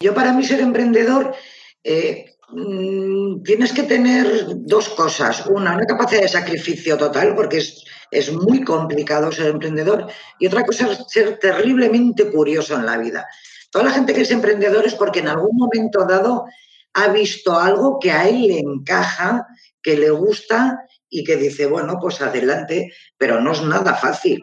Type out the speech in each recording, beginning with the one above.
Yo para mí ser emprendedor eh, mm, tienes que tener dos cosas. Una, una capacidad de sacrificio total, porque es, es muy complicado ser emprendedor. Y otra cosa ser terriblemente curioso en la vida. Toda la gente que es emprendedor es porque en algún momento dado ha visto algo que a él le encaja, que le gusta y que dice, bueno, pues adelante, pero no es nada fácil.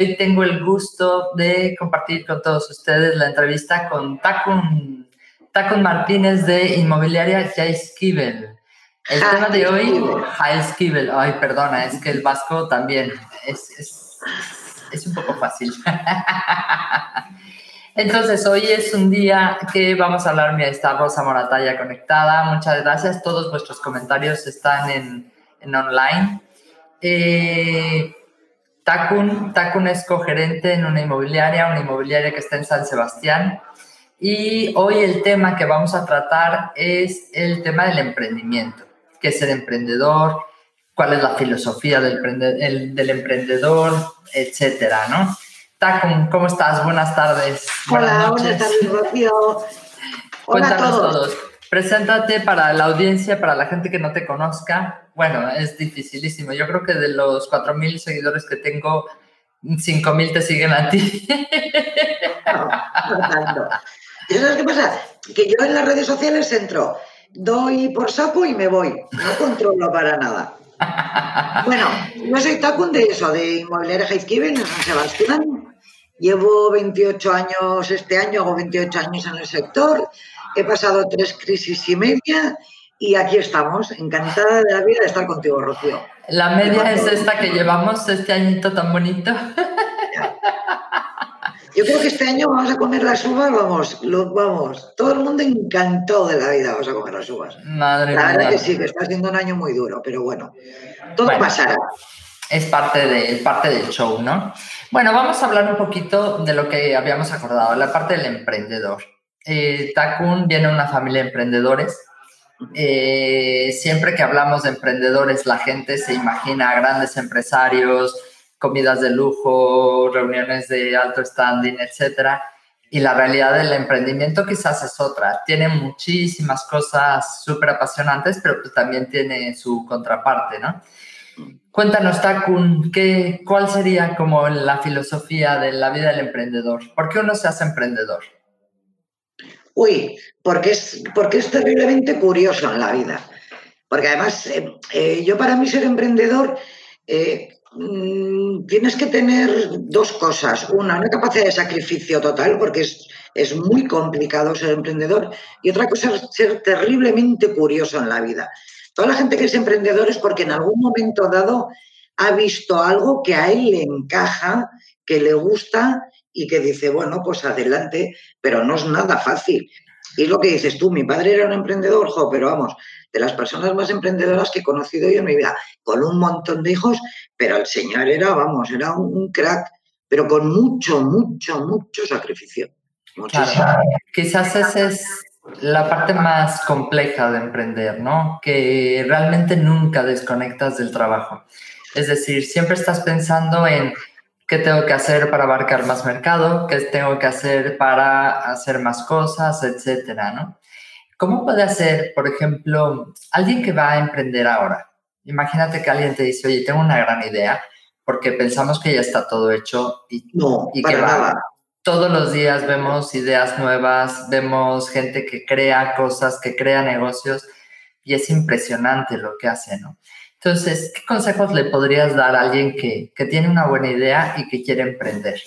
Hoy tengo el gusto de compartir con todos ustedes la entrevista con Takun, Takun Martínez de Inmobiliaria Jaiskibel. El tema de hoy, Jaiskibel. Ay, perdona, es que el vasco también es, es, es un poco fácil. Entonces, hoy es un día que vamos a hablar, mira, está Rosa Moratalla conectada. Muchas gracias. Todos vuestros comentarios están en, en online. Eh, Takun, Takun es cogerente en una inmobiliaria, una inmobiliaria que está en San Sebastián. Y hoy el tema que vamos a tratar es el tema del emprendimiento. ¿Qué es el emprendedor? ¿Cuál es la filosofía del, del emprendedor? Etcétera, ¿no? Takun, ¿cómo estás? Buenas tardes. Hola, buenas, tardes, Rocío. Cuéntanos a todos. Preséntate para la audiencia, para la gente que no te conozca. Bueno, es dificilísimo. Yo creo que de los 4.000 seguidores que tengo, 5.000 te siguen a ti. ¿Y sabes qué pasa? Que yo en las redes sociales entro, doy por saco y me voy. No controlo para nada. Bueno, yo soy Tacun de eso, de Inmobiliaria Heizkiven en San Sebastián. Llevo 28 años, este año hago 28 años en el sector. He pasado tres crisis y media y aquí estamos, encantada de la vida de estar contigo, Rocío. La media es esta que llevamos este añito tan bonito. Yo creo que este año vamos a comer las uvas, vamos, vamos. Todo el mundo encantó de la vida, vamos a comer las uvas. Madre la verdad que sí, que está siendo un año muy duro, pero bueno, todo pasará. Es parte, de, parte del show, ¿no? Bueno, vamos a hablar un poquito de lo que habíamos acordado, la parte del emprendedor. Eh, Takun viene de una familia de emprendedores. Eh, siempre que hablamos de emprendedores, la gente se imagina a grandes empresarios, comidas de lujo, reuniones de alto standing, etcétera. Y la realidad del emprendimiento quizás es otra. Tiene muchísimas cosas súper apasionantes, pero pues también tiene su contraparte, ¿no? Cuéntanos, Takun, ¿qué, ¿cuál sería como la filosofía de la vida del emprendedor? ¿Por qué uno se hace emprendedor? Uy, porque es, porque es terriblemente curioso en la vida. Porque además, eh, eh, yo para mí ser emprendedor, eh, mm, tienes que tener dos cosas. Una, una capacidad de sacrificio total, porque es, es muy complicado ser emprendedor. Y otra cosa ser terriblemente curioso en la vida. Toda la gente que es emprendedor es porque en algún momento dado ha visto algo que a él le encaja, que le gusta y que dice, bueno, pues adelante, pero no es nada fácil. Y lo que dices tú, mi padre era un emprendedor, jo, pero vamos, de las personas más emprendedoras que he conocido yo en mi vida, con un montón de hijos, pero el señor era, vamos, era un, crack, pero con mucho, mucho, mucho sacrificio. Claro. Quizás esa es la parte más compleja de emprender, ¿no? Que realmente nunca desconectas del trabajo. Es decir, siempre estás pensando en qué tengo que hacer para abarcar más mercado, qué tengo que hacer para hacer más cosas, etcétera, ¿no? ¿Cómo puede hacer, por ejemplo, alguien que va a emprender ahora? Imagínate que alguien te dice, oye, tengo una gran idea, porque pensamos que ya está todo hecho y, no, y que va. Todos los días vemos ideas nuevas, vemos gente que crea cosas, que crea negocios y es impresionante lo que hace, ¿no? Entonces, ¿qué consejos le podrías dar a alguien que, tiene una buena idea y que quiere emprender?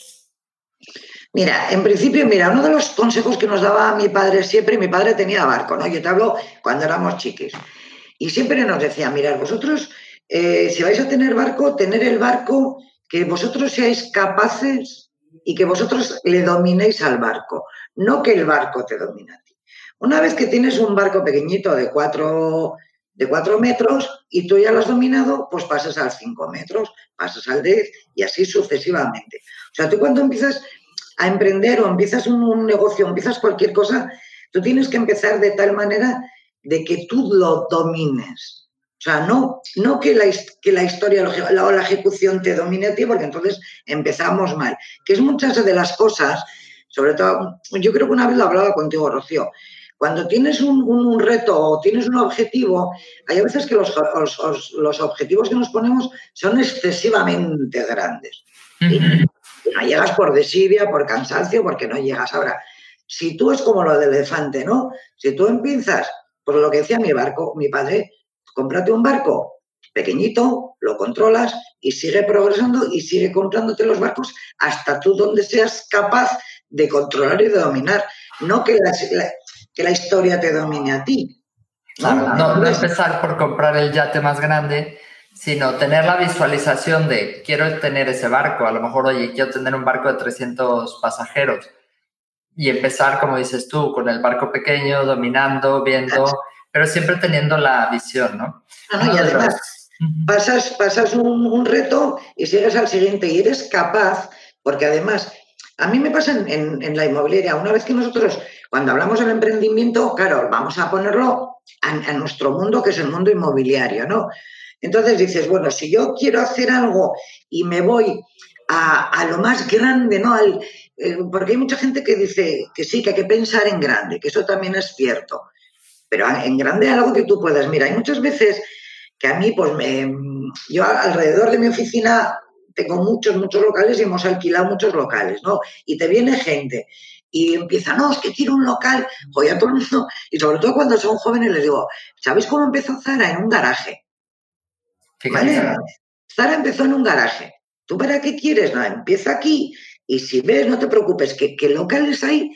Mira, en principio, mira, uno de los consejos que nos daba mi padre siempre, mi padre tenía barco, ¿no? Yo te hablo cuando éramos chiquis. Y siempre nos decía, mirad, vosotros, eh, si vais a tener barco, tener el barco que vosotros seáis capaces y que vosotros le dominéis al barco, no que el barco te domine a ti. Una vez que tienes un barco pequeñito de cuatro, de cuatro metros y tú ya lo has dominado, pues pasas al cinco metros, pasas al 10 y así sucesivamente. O sea, tú cuando empiezas a emprender o empiezas un, negocio, empiezas cualquier cosa, tú tienes que empezar de tal manera de que tú lo domines. O sea, no, no que, la, que la historia o la, ejecución te domine a ti, porque entonces empezamos mal. Que es muchas de las cosas, sobre todo, yo creo que una vez lo hablaba contigo, Rocío, cuando tienes un, reto o tienes un objetivo, hay veces que los, los, objetivos que nos ponemos son excesivamente grandes. Y no llegas por desidia, por cansancio, porque no llegas. Ahora, si tú es como lo del elefante, ¿no? Si tú empiezas, por lo que decía mi barco, mi padre, cómprate un barco pequeñito, lo controlas y sigue progresando y sigue comprándote los barcos hasta tú donde seas capaz de controlar y de dominar. No que la, que la historia te domine a ti. ¿no? no, empezar por comprar el yate más grande, sino tener la visualización de quiero tener ese barco. A lo mejor, oye, quiero tener un barco de 300 pasajeros. Y empezar, como dices tú, con el barco pequeño, dominando, viendo pero siempre teniendo la visión, ¿no? Ah, y además, pasas, pasas un, reto y sigues al siguiente y eres capaz, porque además, a mí me pasa en, la inmobiliaria, una vez que nosotros, cuando hablamos del emprendimiento, claro, vamos a ponerlo a, nuestro mundo, que es el mundo inmobiliario, ¿no? Entonces dices, bueno, si yo quiero hacer algo y me voy a, lo más grande, ¿no? Al, eh, porque hay mucha gente que dice que sí, que hay que pensar en grande, que eso también es cierto pero en grande algo que tú puedas. Mira, hay muchas veces que a mí, pues me, yo alrededor de mi oficina tengo muchos, muchos locales y hemos alquilado muchos locales, ¿no? Y te viene gente y empieza, no, es que quiero un local, voy a todo el mundo, y sobre todo cuando son jóvenes les digo, ¿sabéis cómo empezó Zara? En un garaje. ¿Vale? Zara empezó en un garaje. ¿Tú para qué quieres? No, empieza aquí y si ves, no te preocupes, que, que locales hay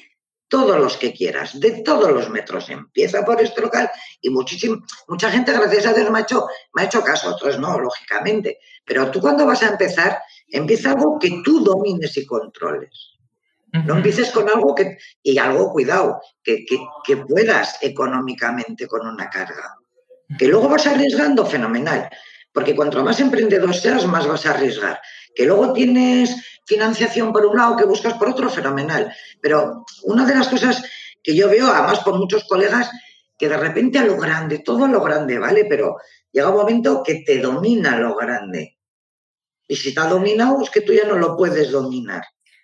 todos los que quieras, de todos los metros. Empieza por este local y muchísimo, mucha gente, gracias a Dios, me ha, hecho, me ha hecho caso, otros no, lógicamente. Pero tú cuando vas a empezar, empieza algo que tú domines y controles. No empieces con algo que, y algo, cuidado, que, que, puedas económicamente con una carga. Que luego vas arriesgando, fenomenal. Porque cuanto más emprendedor seas, más vas a arriesgar. Que luego tienes financiación por un lado, que buscas por otro, fenomenal. Pero una de las cosas que yo veo, además por muchos colegas, que de repente a lo grande, todo a lo grande, ¿vale? Pero llega un momento que te domina lo grande. Y si te ha dominado, es que tú ya no lo puedes dominar.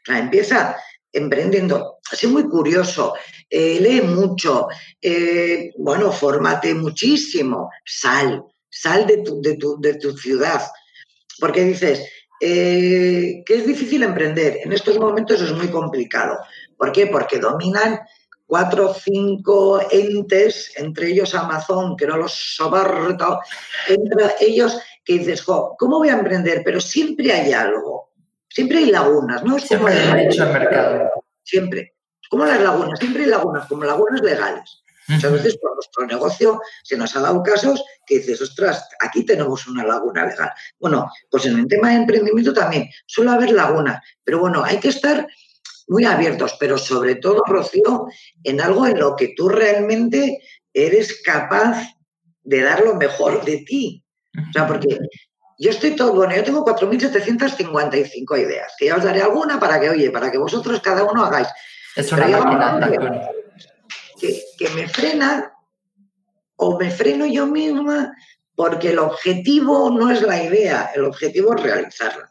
O empieza emprendiendo. Así muy curioso, eh, lee mucho, eh, bueno, fórmate muchísimo, sal, sal de tu, de tu, de tu ciudad. Porque dices, eh, que es difícil emprender. En estos momentos es muy complicado. ¿Por qué? Porque dominan cuatro o cinco entes, entre ellos Amazon, que no los soporto, entre ellos que dices, ¿cómo voy a emprender? Pero siempre hay algo, siempre hay lagunas, ¿no? Es como siempre hay mercado. Siempre. Como las lagunas, siempre hay lagunas, como lagunas legales. Muchas veces por nuestro negocio se nos ha dado casos que dices, ostras, aquí tenemos una laguna legal. Bueno, pues en el tema de emprendimiento también suele haber lagunas, pero bueno, hay que estar muy abiertos, pero sobre todo, Rocío, en algo en lo que tú realmente eres capaz de dar lo mejor de ti. O sea, porque yo estoy todo, bueno, yo tengo 4.755 ideas, que ya os daré alguna para que, oye, para que vosotros cada uno hagáis. Es una máquina, que, me frena o me freno yo misma porque el objetivo no es la idea, el objetivo es realizarla.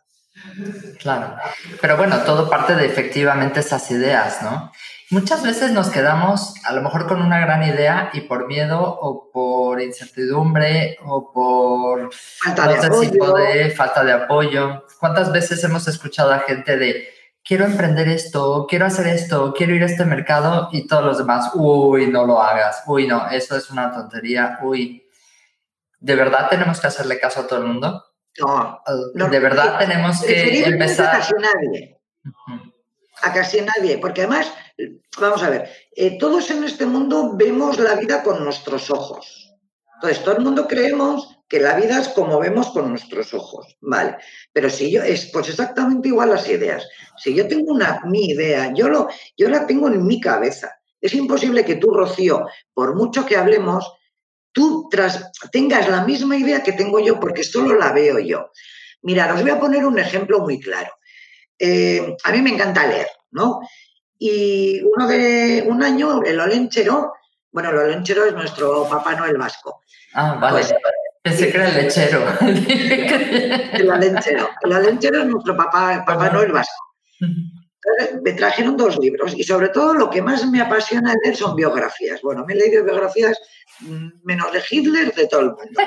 Claro, pero bueno, todo parte de efectivamente esas ideas, ¿no? Muchas veces nos quedamos a lo mejor con una gran idea y por miedo o por incertidumbre o por falta de apoyo. de falta de apoyo. ¿Cuántas veces hemos escuchado a gente de quiero emprender esto, quiero hacer esto, quiero ir a este mercado y todos los demás, uy, no lo hagas, uy, no, eso es una tontería, uy. ¿De verdad tenemos que hacerle caso a todo el mundo? No. no de verdad tenemos que empezar. A casi nadie. A casi nadie, porque además, vamos a ver, eh, todos en este mundo vemos la vida con nuestros ojos. Entonces, todo el mundo creemos que la vida es como vemos con nuestros ojos, ¿vale? Pero si yo, es pues exactamente igual las ideas. Si yo tengo una, mi idea, yo, lo, yo la tengo en mi cabeza. Es imposible que tú, Rocío, por mucho que hablemos, tú tras, tengas la misma idea que tengo yo porque solo la veo yo. Mira, os voy a poner un ejemplo muy claro. Eh, a mí me encanta leer, ¿no? Y uno de un año, el Olenchero, bueno, el Olenchero es nuestro Papá Noel vasco. Ah, vale. Pues, Pensé que era el lechero. el Olenchero. El Olenchero es nuestro Papá, papá Noel vasco. me trajeron dos libros y sobre todo lo que más me apasiona leer son biografías. Bueno, me he leído biografías menos de Hitler, de todo el mundo.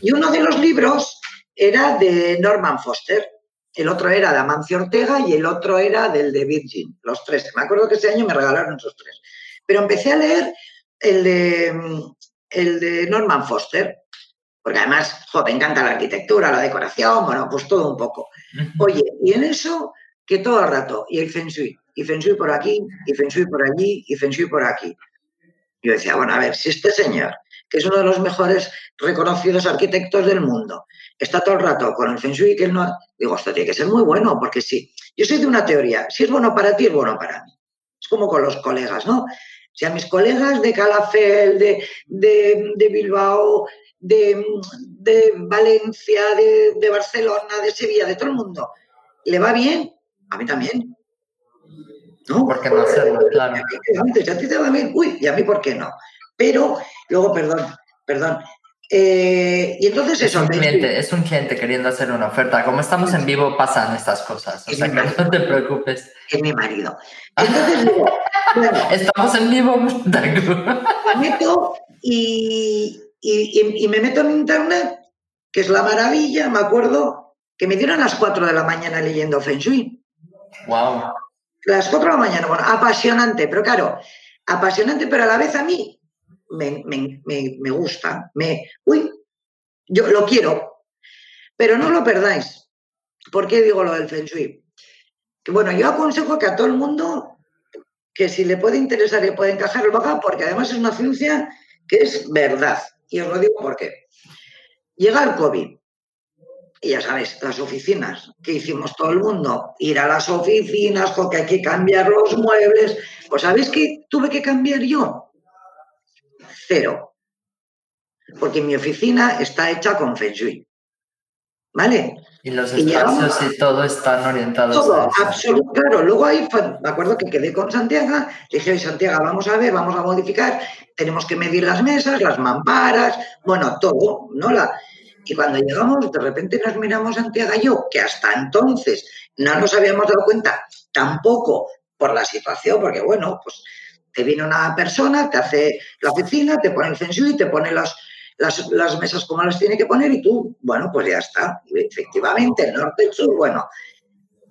Y uno de los libros era de Norman Foster, el otro era de Amancio Ortega y el otro era del de Virgin, los tres. Me acuerdo que ese año me regalaron esos tres. Pero empecé a leer el de, el de Norman Foster, porque además, me encanta la arquitectura, la decoración, bueno, pues todo un poco. Oye, y en eso, que todo el rato, y el Feng Shui, y Feng Shui por aquí, y Feng Shui por allí, y Feng Shui por aquí. Yo decía, bueno, a ver, si este señor, que es uno de los mejores reconocidos arquitectos del mundo, está todo el rato con el Feng Shui, que él no... Digo, esto tiene que ser muy bueno, porque sí. Yo soy de una teoría, si es bueno para ti, es bueno para mí. Es como con los colegas, ¿no? Si a mis colegas de Calafel, de, de, Bilbao, de, de Valencia, de, Barcelona, de Sevilla, de todo el mundo, le va bien, a mí también. ¿No? ¿Por qué no hacerlo? Claro. Antes, a ti te va bien, uy, y a mí por qué no. Pero luego, perdón, perdón, eh, y entonces es Un cliente, es un cliente queriendo hacer una oferta. Como estamos en vivo, pasan estas cosas. O sea, que no te preocupes. Es mi marido. Entonces digo, estamos en vivo. me meto y, y, me meto en internet, que es la maravilla. Me acuerdo que me dieron a las 4 de la mañana leyendo Feng Shui. Wow. Las 4 de la mañana, bueno, apasionante, pero claro, apasionante, pero a la vez a mí me, me, gusta, me, uy, yo lo quiero, pero no lo perdáis. ¿Por qué digo lo del Feng Shui? Que bueno, yo aconsejo que a todo el mundo, que si le puede interesar y puede encajar, lo haga, porque además es una ciencia que es verdad. Y os lo digo por qué. Llega el COVID. Y ya sabéis, las oficinas, que hicimos todo el mundo? Ir a las oficinas porque hay que cambiar los muebles. Pues ¿sabéis qué tuve que cambiar yo? cero. Porque mi oficina está hecha con Feng. ¿Vale? Y los espacios y, todo están orientados todo, absolutamente. Claro, luego ahí me acuerdo que quedé con Santiago, dije, oye, Santiago, vamos a ver, vamos a modificar, tenemos que medir las mesas, las mamparas, bueno, todo, ¿no? La, y cuando llegamos, de repente nos miramos Santiago y yo, que hasta entonces no nos habíamos dado cuenta, tampoco por la situación, porque bueno, pues te viene una persona, te hace la oficina, te pone el Feng Shui, te pone las, las, mesas como las tiene que poner y tú, bueno, pues ya está. efectivamente, el norte, el sur, bueno.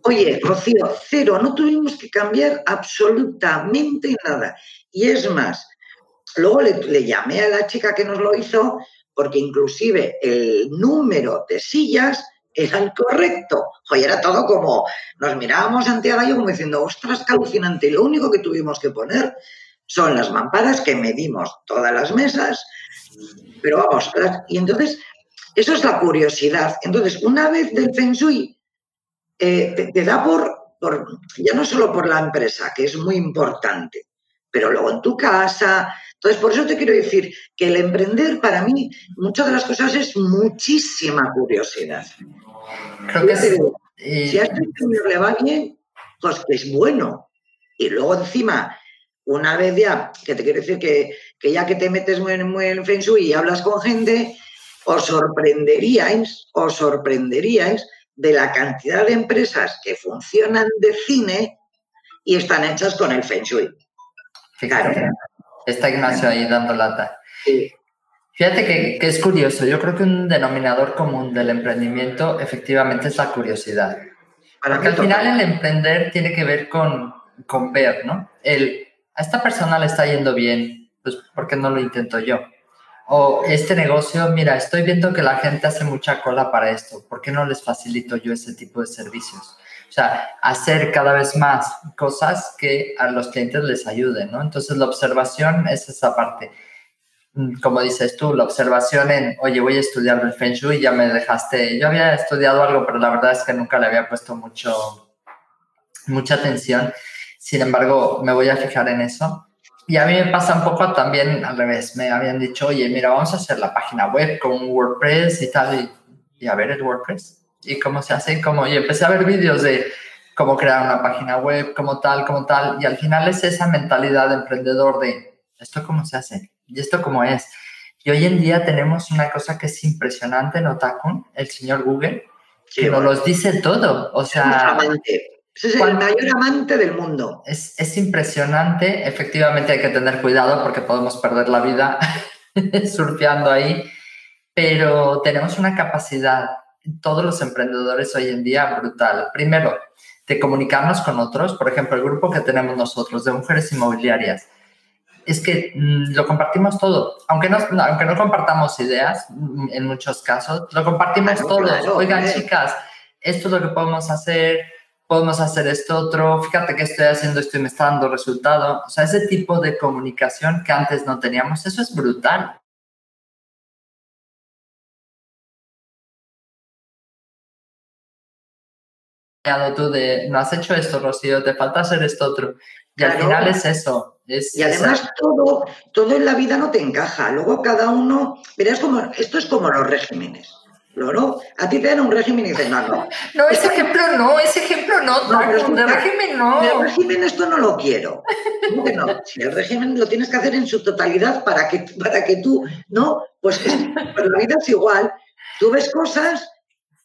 Oye, Rocío, cero, no tuvimos que cambiar absolutamente nada. Y es más, luego le, le llamé a la chica que nos lo hizo porque inclusive el número de sillas era el correcto. Oye, era todo como, nos mirábamos Santiago y como diciendo, ostras, qué alucinante. Y lo único que tuvimos que poner son las mamparas que medimos todas las mesas, pero vamos, y entonces, eso es la curiosidad. Entonces, una vez del Feng Shui, eh, te, da por, por, ya no solo por la empresa, que es muy importante, pero luego en tu casa. Entonces, por eso te quiero decir que el emprender para mí, muchas de las cosas es muchísima curiosidad. Creo que Si a este le va bien, pues que es bueno. Y luego encima, una vez ya, que te quiero decir que, ya que te metes muy, muy en Feng Shui y hablas con gente, os sorprenderíais, os sorprenderíais de la cantidad de empresas que funcionan de cine y están hechas con el Feng Shui. Está Ignacio ahí dando lata. Sí. Fíjate que, es curioso. Yo creo que un denominador común del emprendimiento efectivamente es la curiosidad. Porque al final el emprender tiene que ver con, con ver, ¿no? El, a esta persona le está yendo bien, pues ¿por qué no lo intento yo? O este negocio, mira, estoy viendo que la gente hace mucha cola para esto, ¿por qué no les facilito yo ese tipo de servicios? O sea, hacer cada vez más cosas que a los clientes les ayuden, ¿no? Entonces la observación es esa parte mm, como dices tú, la observación en, oye, voy a estudiar el Feng Shui, ya me dejaste, yo había estudiado algo, pero la verdad es que nunca le había puesto mucho, mucha atención. Sin embargo, me voy a fijar en eso. Y a mí me pasa un poco también al revés. Me habían dicho, oye, mira, vamos a hacer la página web con WordPress y tal. Y, a ver el WordPress. Y cómo se hace. Y, y empecé a ver vídeos de cómo crear una página web, como tal, como tal. Y al final es esa mentalidad de emprendedor de, ¿esto cómo se hace? ¿Y esto cómo es? Y hoy en día tenemos una cosa que es impresionante en Otakun, el señor Google, que nos los dice todo. O sea, es el mayor amante del mundo. Es, es, impresionante. Efectivamente hay que tener cuidado porque podemos perder la vida surfeando ahí. Pero tenemos una capacidad, todos los emprendedores hoy en día, brutal. Primero, de comunicarnos con otros. Por ejemplo, el grupo que tenemos nosotros de mujeres inmobiliarias. Es que mm, lo compartimos todo. Aunque no, aunque no compartamos ideas, mm, en muchos casos, lo compartimos todos. Oigan, chicas, esto es lo que podemos hacer podemos hacer esto otro, fíjate que estoy haciendo esto y me está dando resultado. O sea, ese tipo de comunicación que antes no teníamos, eso es brutal. tú de, no has hecho esto, Rocío, te falta hacer esto otro. Y al final es eso. y además todo, todo en la vida no te encaja. Luego cada uno, verás como, esto es como los regímenes. ¿No? A ti te dan un régimen y dices, no, no. No, ese ejemplo no, ese ejemplo no, no pero de régimen no. El régimen esto no lo quiero. no? Si el régimen lo tienes que hacer en su totalidad para que, para que tú, ¿no? Pues, pues la vida es igual. Tú ves cosas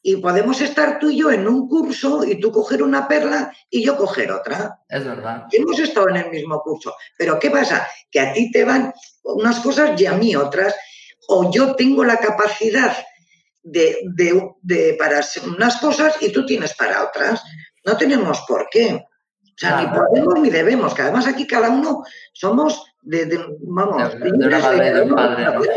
y podemos estar tú y yo en un curso y tú coger una perla y yo coger otra. Es verdad. hemos estado en el mismo curso. Pero ¿qué pasa? Que a ti te van unas cosas y a mí otras. O yo tengo la capacidad de, de, de, para unas cosas y tú tienes para otras. No tenemos por qué. O sea, ni podemos ni debemos, que además aquí cada uno somos de, vamos, de, de,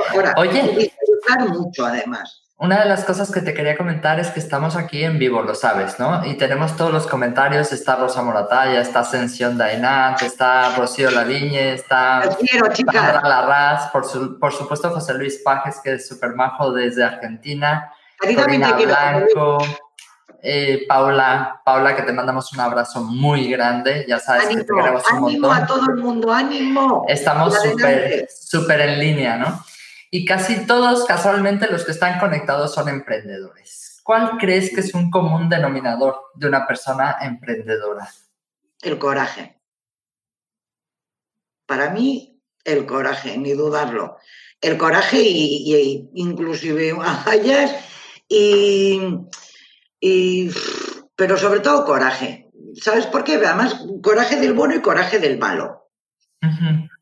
Ahora, Oye, disfrutar mucho además. Una de las cosas que te quería comentar es que estamos aquí en vivo, lo sabes, ¿no? Y tenemos todos los comentarios, está Rosa Moratalla, está Ascensión Dainat, está Rocío Laviñe, está Sandra Larraz, por, por supuesto José Luis Pajes, que es súper majo desde Argentina, Corina Blanco, eh, Paula, Paula, que te mandamos un abrazo muy grande, ya sabes que te queremos un ánimo a todo el mundo, ánimo. Estamos súper, súper en línea, ¿no? Y casi todos casualmente los que están conectados son emprendedores. ¿Cuál crees que es un común denominador de una persona emprendedora? El coraje. Para mí, el coraje, ni dudarlo. El coraje y, inclusive hayas y, y, pero sobre todo coraje. ¿Sabes por qué? Además, coraje del bueno y coraje del malo.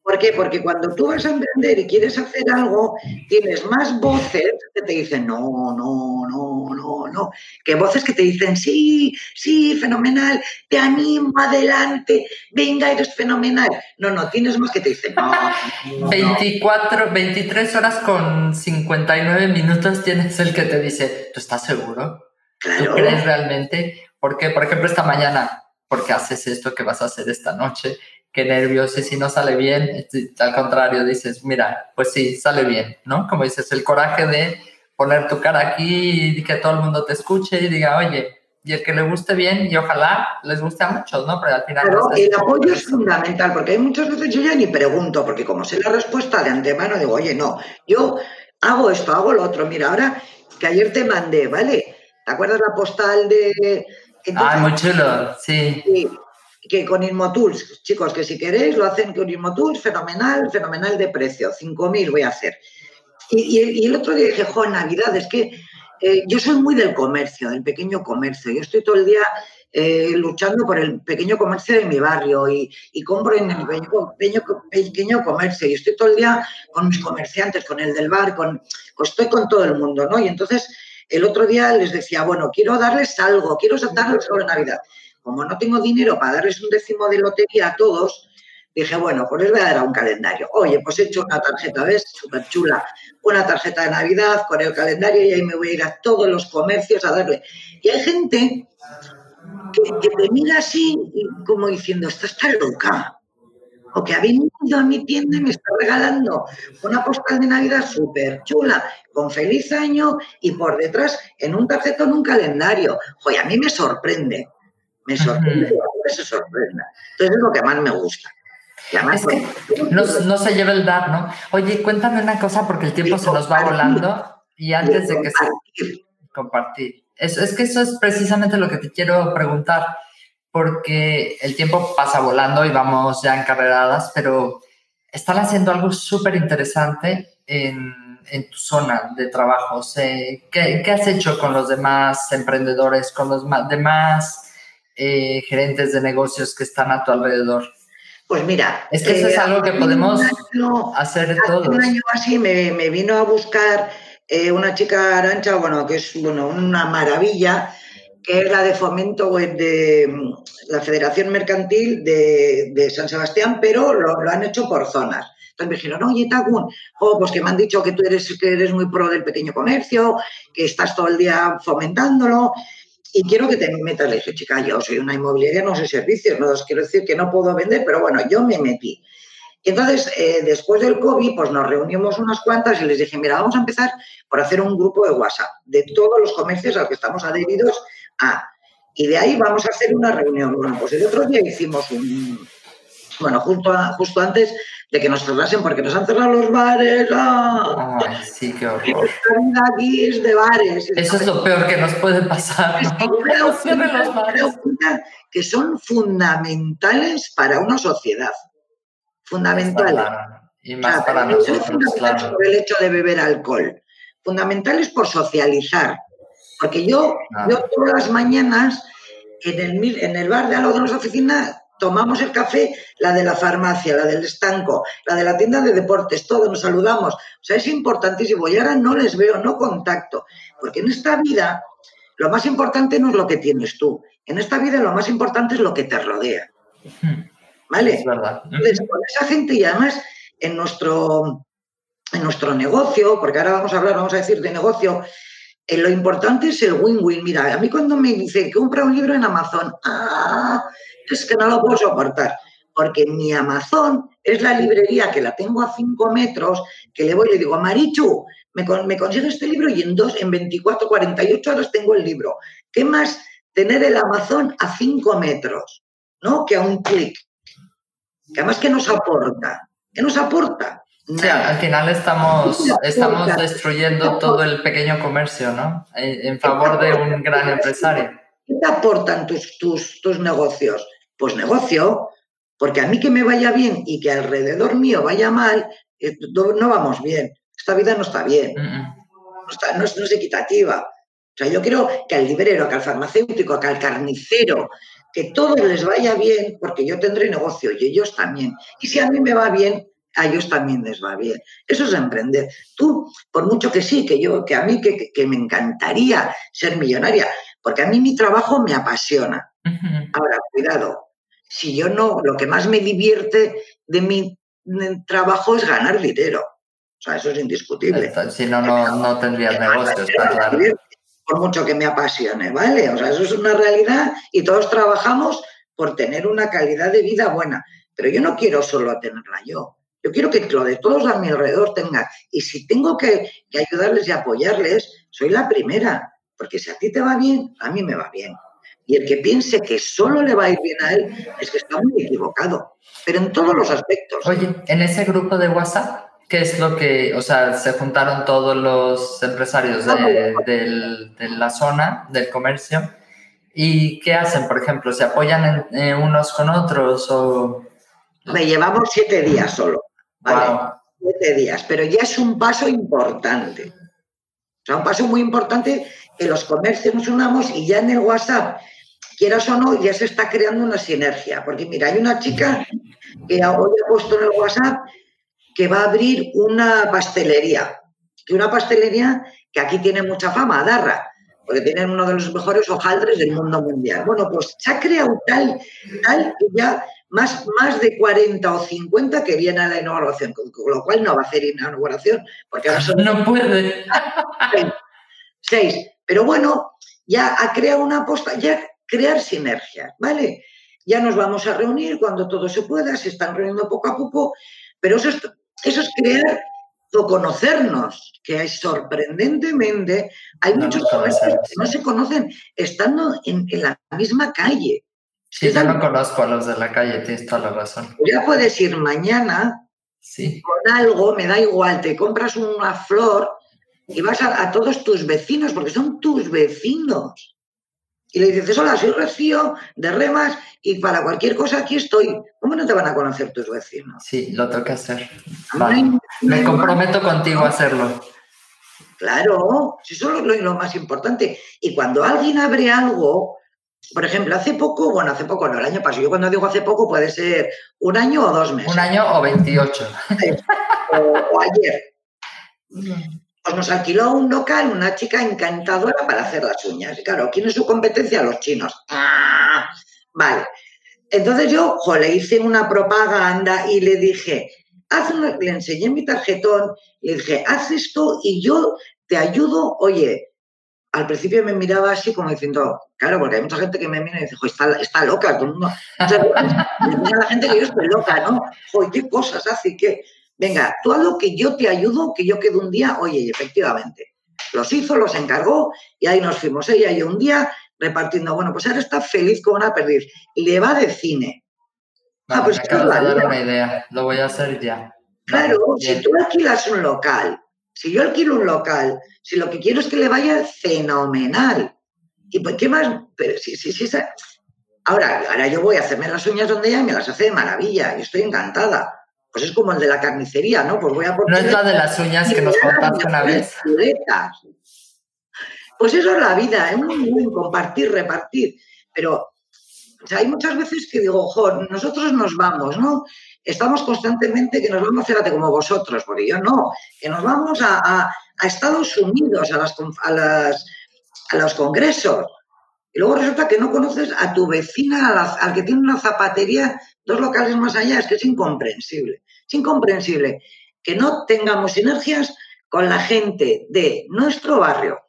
¿Por qué? Porque cuando tú vas a emprender y quieres hacer algo, tienes más voces que te dicen no, no, no, no, no, que voces que te dicen sí, sí, fenomenal, te animo, adelante, venga, eres fenomenal. No, no, tienes más que te dicen no. 24, 23 horas con 59 minutos tienes el que te dice, ¿tú estás seguro? ¿Tú crees realmente? Porque, por ejemplo, esta mañana, ¿por qué haces esto que vas a hacer esta noche? Qué nervios, y si no sale bien, este, al contrario, dices, mira, pues sí, sale bien, ¿no? Como dices, el coraje de poner tu cara aquí y que todo el mundo te escuche y diga, oye, y el que le guste bien y ojalá les guste a muchos, ¿no? Pero al final... Pero el apoyo es fundamental, porque hay muchas veces yo ya ni pregunto, porque como sé la respuesta de antemano, digo, oye, no, yo hago esto, hago lo otro. Mira, ahora que ayer te mandé, ¿vale? ¿Te acuerdas la postal de... Ah, muy chulo, sí. sí que con Inmotools, chicos, que si queréis lo hacen con Inmotools, fenomenal, fenomenal de precio, 5.000 voy a hacer. Y, el otro día dije, jo, Navidad, es que eh, yo soy muy del comercio, del pequeño comercio. Yo estoy todo el día eh, luchando por el pequeño comercio de mi barrio y, compro en el pequeño, pequeño, comercio y estoy todo el día con mis comerciantes, con el del bar, con, pues estoy con todo el mundo, ¿no? Y entonces el otro día les decía, bueno, quiero darles algo, quiero darles sobre Navidad como no tengo dinero para darles un décimo de lotería a todos, dije, bueno, pues les voy a dar a un calendario. Oye, pues he hecho una tarjeta, ¿ves? Súper chula. Una tarjeta de Navidad con el calendario y ahí me voy a ir a todos los comercios a darle. Y hay gente que, te mira así como diciendo, esta está loca. O que ha venido ido a mi tienda y me está regalando una postal de Navidad súper chula, con feliz año y por detrás en un tarjetón un calendario. Joder, a mí me sorprende. Me sorprende se sorprenda. Entonces es lo que más me gusta. es que no, se lleva el dar, ¿no? Oye, cuéntame una cosa porque el tiempo se nos va volando y antes de que se... Compartir. Es, es que eso es precisamente lo que te quiero preguntar porque el tiempo pasa volando y vamos ya encarreradas, pero están haciendo algo súper interesante en, tu zona de trabajo. ¿qué, has hecho con los demás emprendedores, con los demás eh, gerentes de negocios que están a tu alrededor? Pues mira, es que eso es eh, algo que podemos hacer todos. Un año así me, vino a buscar eh, una chica arancha, bueno, que es bueno, una maravilla, que es la de fomento web de mm, la Federación Mercantil de, San Sebastián, pero lo, han hecho por zonas. Entonces me dijeron, oye, Tagun, oh, pues que me han dicho que tú eres, que eres muy pro del pequeño comercio, que estás todo el día fomentándolo y quiero que te metas. Le dije, chica, yo soy una inmobiliaria, no sé servicios, no os quiero decir que no puedo vender, pero bueno, yo me metí. Y entonces, eh, después del COVID, pues nos reunimos unas cuantas y les dije, mira, vamos a empezar por hacer un grupo de WhatsApp de todos los comercios a los que estamos adheridos a. Y de ahí vamos a hacer una reunión. Bueno, pues el otro día hicimos un, bueno, justo, justo antes de que nos cerrasen, porque nos han cerrado los bares. ¡ah! sí, qué horror. Esta vida aquí es de bares. Eso es lo peor que nos puede pasar. ¿no? bares. Que son fundamentales para una sociedad. Fundamentales. Y más para nosotros, claro. Por el hecho de beber alcohol. Fundamentales por socializar porque yo, yo todas las mañanas en el, en el bar de al lado de nuestra oficina tomamos el café, la de la farmacia, la del estanco, la de la tienda de deportes, todos nos saludamos. O sea, es importantísimo. Y ahora no les veo, no contacto. Porque en esta vida lo más importante no es lo que tienes tú. En esta vida lo más importante es lo que te rodea. ¿Vale? Es verdad. Entonces, con esa gente y además en nuestro, en nuestro negocio, porque ahora vamos a hablar, vamos a decir de negocio, eh, lo importante es el win-win. Mira, a mí cuando me dice que compra un libro en Amazon, ¡ah! es que no lo puedo soportar. Porque mi Amazon es la librería que la tengo a 5 metros, que le voy y le digo, Marichu, me, consigo este libro y en dos, en 24, 48 horas tengo el libro. ¿Qué más tener el Amazon a 5 metros? ¿No? Que a un clic. Que además, ¿qué nos aporta? ¿Qué nos aporta? Sí, al final estamos, estamos destruyendo todo el pequeño comercio, ¿no? En favor de un gran empresario. ¿Qué te aportan tus, tus, tus negocios? Pues negocio, porque a mí que me vaya bien y que alrededor mío vaya mal, eh, no vamos bien. Esta vida no está bien. No, está, no, es, no es equitativa. O sea, yo quiero que al librero, que al farmacéutico, que al carnicero, que todos les vaya bien, porque yo tendré negocio y ellos también. Y si a mí me va bien, a ellos también les va bien. Eso es emprender. Tú, por mucho que sí, que yo, que a mí que, que me encantaría ser millonaria, porque a mí mi trabajo me apasiona. Ahora, cuidado, si yo no, lo que más me divierte de mi trabajo es ganar dinero. O sea, eso es indiscutible. Si no, no, no tendrías negocio, está claro. Por mucho que me apasione, ¿vale? O sea, eso es una realidad y todos trabajamos por tener una calidad de vida buena. Pero yo no quiero solo tenerla yo. Yo quiero que lo de todos a mi alrededor tengan. Y si tengo que, ayudarles y apoyarles, soy la primera. Porque si a ti te va bien, a mí me va bien. Y el que piense que solo le va a ir bien a él es que está muy equivocado. Pero en todos los aspectos. Oye, en ese grupo de WhatsApp, ¿qué es lo que, o sea, se juntaron todos los empresarios de, de la zona, del comercio? ¿Y qué hacen, por ejemplo? ¿Se apoyan en, unos con otros o...? Me llevamos siete días solo. Siete días, pero ya es un paso importante. O sea, un paso muy importante que los comercios nos unamos y ya en el WhatsApp, quieras o no, ya se está creando una sinergia. Porque mira, hay una chica que hoy ha puesto en el WhatsApp que va a abrir una pastelería. Y una pastelería que aquí tiene mucha fama, Darra, porque tienen uno de los mejores hojaldres del mundo mundial. Bueno, pues se ha creado tal, tal que ya más, más de 40 o 50 que vienen a la inauguración, con lo cual no va a hacer inauguración, porque ahora son... No puede. Seis. Pero bueno, ya ha creado una aposta, ya crear sinergias, ¿vale? ya nos vamos a reunir cuando todo se pueda, se están reuniendo poco a poco, pero eso es, eso es crear o conocernos, que sorprendentemente, hay muchos que no se conocen estando en, la misma calle. Sí, yo no conozco a los de la calle, tienes toda la razón. Ya puedes ir mañana sí. con algo, me da igual, te compras una flor y vas a, todos tus vecinos, porque son tus vecinos. Y le dices, hola, soy Rocío de Remas y para cualquier cosa aquí estoy. ¿Cómo no te van a conocer tus vecinos? Sí, lo tengo que hacer. Me comprometo contigo a hacerlo. Claro, eso es lo, más importante. Y cuando alguien abre algo, por ejemplo, hace poco, bueno, hace poco, no, el año pasado, yo cuando digo hace poco puede ser un año o dos meses. Un año o 28. o, ayer. Pues nos alquiló un local una chica encantadora para hacer las uñas. claro, ¿quién es su competencia? Los chinos. ¡Ah! Vale. Entonces yo le hice una propaganda y le dije, haz le enseñé mi tarjetón, le dije, haz esto y yo te ayudo. Oye, al principio me miraba así como diciendo, claro, porque hay mucha gente que me mira y dice, está, está loca, todo el mundo. O la gente que yo estoy loca, ¿no? Joder, qué cosas hace, que venga, tú haz lo que yo te ayudo, que yo quedo un día, oye, efectivamente. Los hizo, los encargó y ahí nos fuimos. Ella y un día repartiendo. Bueno, pues ahora está feliz con una perdiz. Le va de cine. ah, pues me acabas de dar una idea. Lo voy a hacer ya. Claro, si tú alquilas un local, si yo alquilo un local, si lo que quiero es que le vaya fenomenal. ¿Y pues qué más? Pero si, si, si Ahora, ahora yo voy a hacerme las uñas donde ella me las hace de maravilla y estoy encantada. Pues es como el de la carnicería, ¿no? Pues voy a No es la de las uñas que nos contaste una vez. Pues eso es la vida, es muy bien compartir, repartir. Pero hay muchas veces que digo, ojo, nosotros nos vamos, ¿no? Estamos constantemente que nos vamos, fíjate, como vosotros, porque yo no, que nos vamos a, Estados Unidos, a, las, a, las, a los congresos. Y luego resulta que no conoces a tu vecina, al que tiene una zapatería dos locales más allá, es que es incomprensible. Es incomprensible que no tengamos sinergias con la gente de nuestro barrio,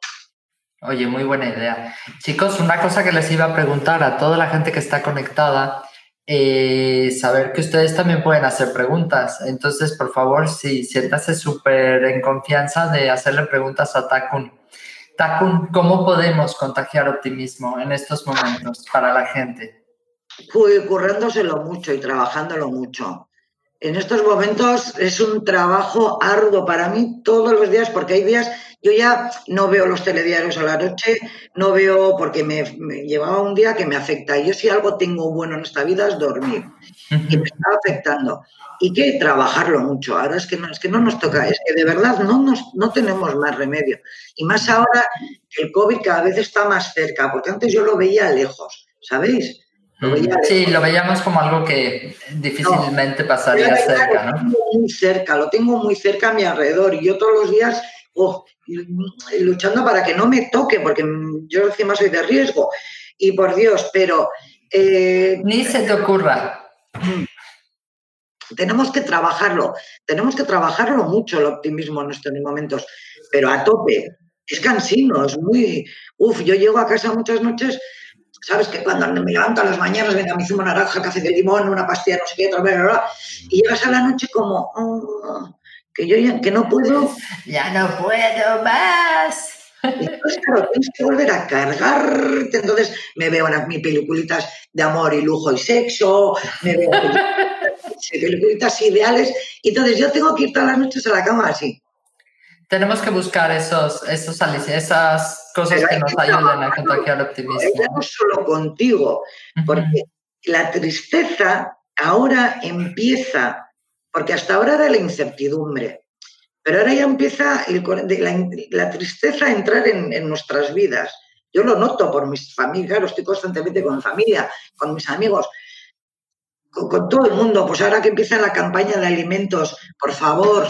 Oye, muy buena idea. Chicos, una cosa que les iba a preguntar a toda la gente que está conectada, eh, saber que ustedes también pueden hacer preguntas. Entonces, por favor, si siéntase súper en confianza de hacerle preguntas a Takun. Takun, ¿cómo podemos contagiar optimismo en estos momentos para la gente? currándoselo mucho y trabajándolo mucho. En estos momentos es un trabajo arduo para mí todos los días porque hay días yo ya no veo los telediarios a la noche, no veo porque me, llevaba un día que me afecta. Yo si algo tengo bueno en esta vida es dormir y me está afectando. Y que trabajarlo mucho. Ahora es que no, es que no nos toca, es que de verdad no, nos, no tenemos más remedio. Y más ahora que el COVID cada vez está más cerca, porque antes yo lo veía lejos, ¿sabéis? Sí, lo veíamos como algo que difícilmente pasaría cerca, ¿no? Muy cerca, lo tengo muy cerca a mi alrededor y yo todos los días oh, luchando para que no me toque, porque yo encima soy de riesgo. Y por Dios, pero... Eh, Ni se te ocurra. Tenemos que trabajarlo, tenemos que trabajarlo mucho el optimismo en estos momentos, pero a tope. Es cansino, es muy... Uf, yo llego a casa muchas noches ¿Sabes? Que cuando me levanto a las mañanas, venga, mi zumo naranja, café de limón, una pastilla, no sé qué, otra, bla, bla, bla, y llegas a la noche como, oh, que yo ya que no puedo. Ya no puedo más. Entonces, claro, tienes que volver a cargarte. Entonces, me veo en mis peliculitas de amor y lujo y sexo, me veo peliculitas ideales. Y entonces, yo tengo que ir todas las noches a la cama así. Tenemos que buscar esos, esos esas cosas que nos ayuden a contagiar optimismo. No solo contigo, porque la tristeza ahora empieza porque hasta ahora era la incertidumbre, pero ahora ya empieza la, tristeza a entrar en, nuestras vidas. Yo lo noto por mis familias, claro, estoy constantemente con familia, con mis amigos, con, todo el mundo. Pues ahora que empieza la campaña de alimentos, por favor,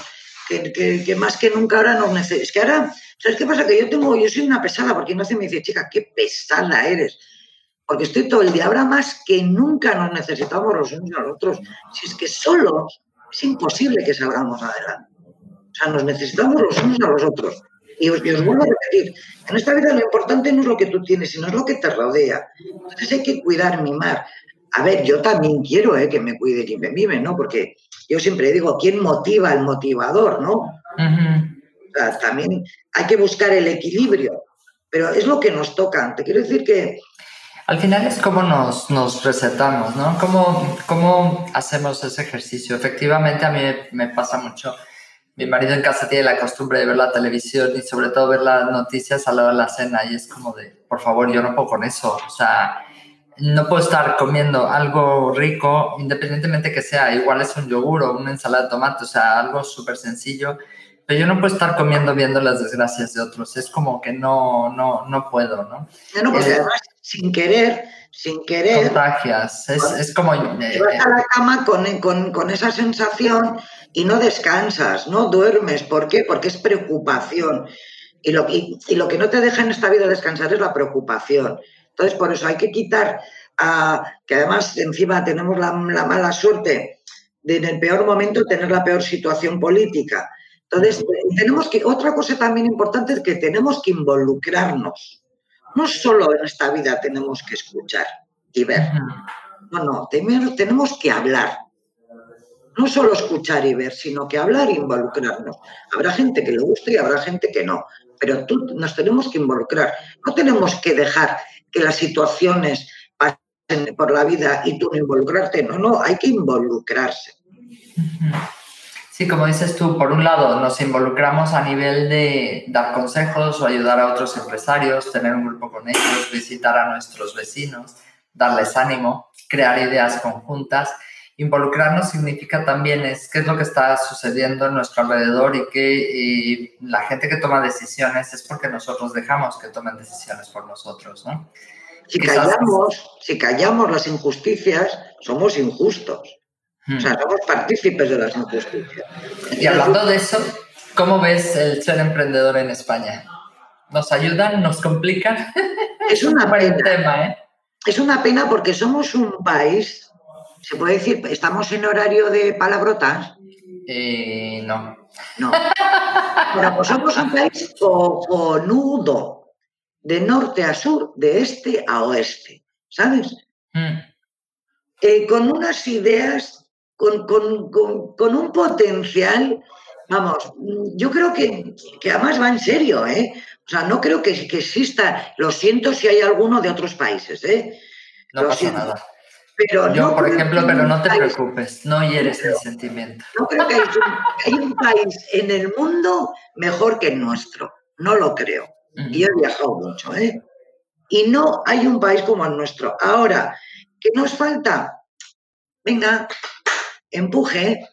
que, más que nunca ahora nos necesitamos. Es que ahora, ¿sabes qué pasa? Que yo tengo, yo soy una pesada, porque se me dice, chica, qué pesada eres. Porque estoy todo el día, ahora más que nunca nos necesitamos los unos a los otros. Si es que solos es imposible que salgamos adelante. O sea, nos necesitamos los unos a los otros. Y os, vuelvo a repetir, en esta vida lo importante no es lo que tú tienes, sino es lo que te rodea. Entonces hay que cuidar, mimar a ver, yo también quiero eh, que me cuide quien me vive, ¿no? Porque yo siempre digo, ¿quién motiva el motivador, no? o también hay que buscar el equilibrio, pero es lo que nos toca. Te quiero decir que... Al final es como nos, nos recetamos, ¿no? ¿Cómo, ¿Cómo hacemos ese ejercicio? Efectivamente, a mí me pasa mucho. Mi marido en casa tiene la costumbre de ver la televisión y sobre todo ver las noticias a la hora de la cena y es como de, por favor, yo no puedo con eso. O sea, no puedo estar comiendo algo rico, independientemente que sea, igual es un yogur o una ensalada de tomate, o sea, algo súper sencillo, pero yo no puedo estar comiendo viendo las desgracias de otros, es como que no, no, no puedo, ¿no? No, pues además, sin querer, sin querer... Contagias, es, es como... Te vas a la cama con, con, con esa sensación y no descansas, no duermes, ¿por qué? Porque es preocupación. Y lo, y, y lo que no te deja en esta vida descansar es la preocupación. Entonces, por eso hay que quitar, a, que además encima tenemos la, la, mala suerte de en el peor momento tener la peor situación política. Entonces, tenemos que, otra cosa también importante es que tenemos que involucrarnos. No solo en esta vida tenemos que escuchar y ver. No, no, tenemos que hablar. No solo escuchar y ver, sino que hablar e involucrarnos. Habrá gente que le guste y habrá gente que no, pero tú, nos tenemos que involucrar. No tenemos que dejar que las situaciones pasen por la vida y tú no involucrarte. No, no, hay que involucrarse. Sí, como dices tú, por un lado nos involucramos a nivel de dar consejos o ayudar a otros empresarios, tener un grupo con ellos, visitar a nuestros vecinos, darles ánimo, crear ideas conjuntas. Involucrarnos significa también es qué es lo que está sucediendo en nuestro alrededor y que la gente que toma decisiones es porque nosotros dejamos que tomen decisiones por nosotros, ¿no? Si callamos, si callamos las injusticias, somos injustos. Hmm. O sea, somos partícipes de las injusticias. Y hablando de eso, ¿cómo ves el ser emprendedor en España? ¿Nos ayudan? ¿Nos complican? Es una pena. Tema, ¿eh? Es una pena porque somos un país ¿Se puede decir, estamos en horario de palabrotas? Eh, no. No. Bueno, pues somos un país cojonudo, de norte a sur, de este a oeste, ¿sabes? Mm. Eh, con unas ideas, con, con, un potencial, vamos, yo creo que, que, además va en serio, ¿eh? O sea, no creo que, que exista, lo siento si hay alguno de otros países, ¿eh? No pasa nada yo, por ejemplo, pero no te preocupes, no hieres mi sentimiento. No creo que hay un, país en el mundo mejor que el nuestro, no lo creo. Y he viajado mucho, ¿eh? Y no hay un país como el nuestro. Ahora, ¿qué nos falta? Venga, empuje,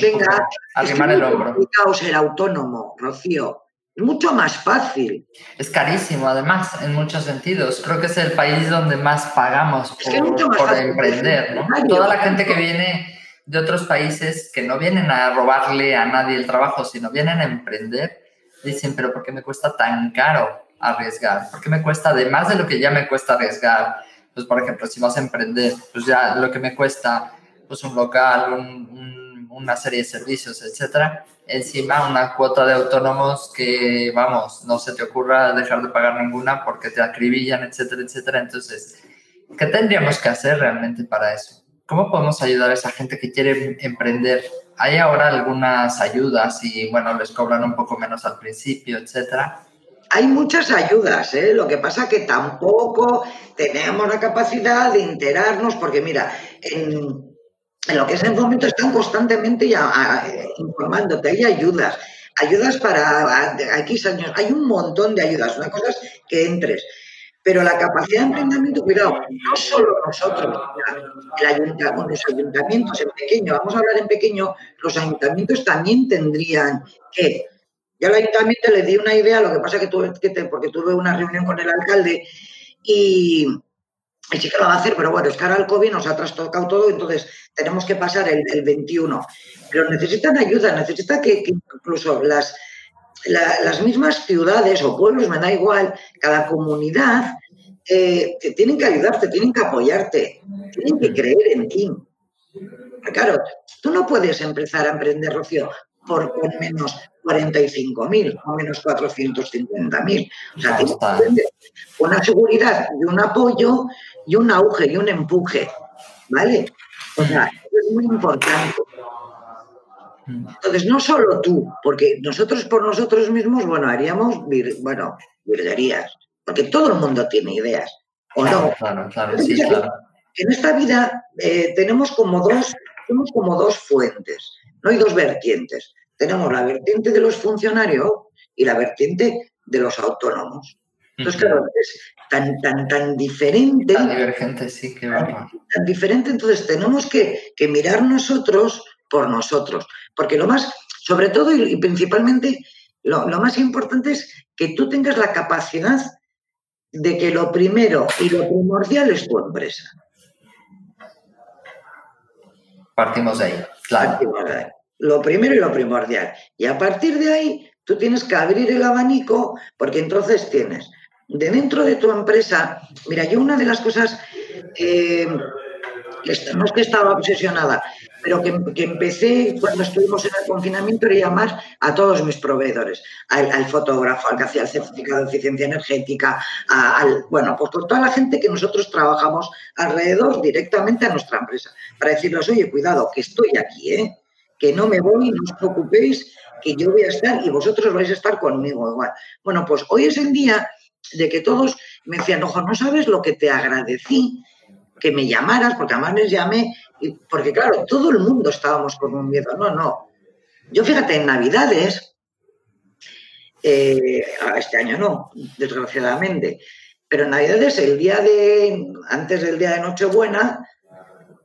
venga. Arrimar el hombro. ser autónomo, Rocío. Es mucho más fácil. Es carísimo, además, en muchos sentidos. Creo que es el país donde más pagamos por, emprender, ¿no? Toda la gente que viene de otros países que no vienen a robarle a nadie el trabajo, sino vienen a emprender, dicen, pero ¿por qué me cuesta tan caro arriesgar? ¿Por qué me cuesta, además de lo que ya me cuesta arriesgar? Pues, por ejemplo, si vas a emprender, pues ya lo que me cuesta, pues un local, una serie de servicios, etcétera, encima una cuota de autónomos que, vamos, no se te ocurra dejar de pagar ninguna porque te acribillan, etcétera, etcétera. Entonces, ¿qué tendríamos que hacer realmente para eso? ¿Cómo podemos ayudar a esa gente que quiere emprender? Hay ahora algunas ayudas y, bueno, les cobran un poco menos al principio, etcétera. Hay muchas ayudas, ¿eh? lo que pasa que tampoco tenemos la capacidad de enterarnos, porque mira, en, en lo que es el momento están constantemente ya informándote, hay ayudas, ayudas para X años, hay un montón de ayudas, una cosa es que entres, pero la capacidad de emprendimiento, cuidado, no solo nosotros, el ayuntamiento, los ayuntamientos en pequeño, vamos a hablar en pequeño, los ayuntamientos también tendrían que, ya al ayuntamiento le di una idea, lo que pasa que que porque tuve una reunión con el alcalde y, y sí que lo va a hacer, pero bueno, es que ahora el COVID nos ha trastocado todo, entonces tenemos que pasar el, 21. Pero necesitan ayuda, necesita que, incluso las, las mismas ciudades o pueblos, me da igual, cada comunidad, eh, tienen que ayudarte, tienen que apoyarte, tienen que creer en ti. claro, tú no puedes empezar a emprender, Rocío, por con menos 45.000 o menos 450.000. O sea, tienes que una seguridad y un apoyo y un auge y un empuje. ¿vale? O sea, es muy importante. Entonces, no solo tú, porque nosotros por nosotros mismos, bueno, haríamos, bueno, virguerías, porque todo el mundo tiene ideas, ¿o no? Claro, claro, sí, claro. En esta vida eh, tenemos como dos, tenemos como dos fuentes, no hay dos vertientes. Tenemos la vertiente de los funcionarios y la vertiente de los autónomos. Entonces, claro, es tan, tan, tan diferente. Tan divergente, sí, que tan, tan diferente, entonces tenemos que, que mirar nosotros por nosotros. Porque lo más, sobre todo y, principalmente, lo, más importante es que tú tengas la capacidad de que lo primero y lo primordial es tu empresa. Partimos de ahí, claro. Lo primero y lo primordial. Y a partir de ahí, tú tienes que abrir el abanico porque entonces tienes de dentro de tu empresa, mira, yo una de las cosas, no es que estaba obsesionada, pero que, empecé cuando estuvimos en el confinamiento era llamar a todos mis proveedores, al, fotógrafo, al que hacía el certificado de eficiencia energética, al, bueno, pues por toda la gente que nosotros trabajamos alrededor directamente a nuestra empresa, para decirles, oye, cuidado, que estoy aquí, ¿eh? que no me voy, no os preocupéis, que yo voy a estar y vosotros vais a estar conmigo igual. Bueno, pues hoy es el día de que todos me decían, ojo, no sabes lo que te agradecí que me llamaras, porque además les llamé, porque claro, todo el mundo estábamos con un miedo. No, no. Yo fíjate, en Navidades, eh, este año no, desgraciadamente, pero en Navidades, el día de, antes del día de Nochebuena,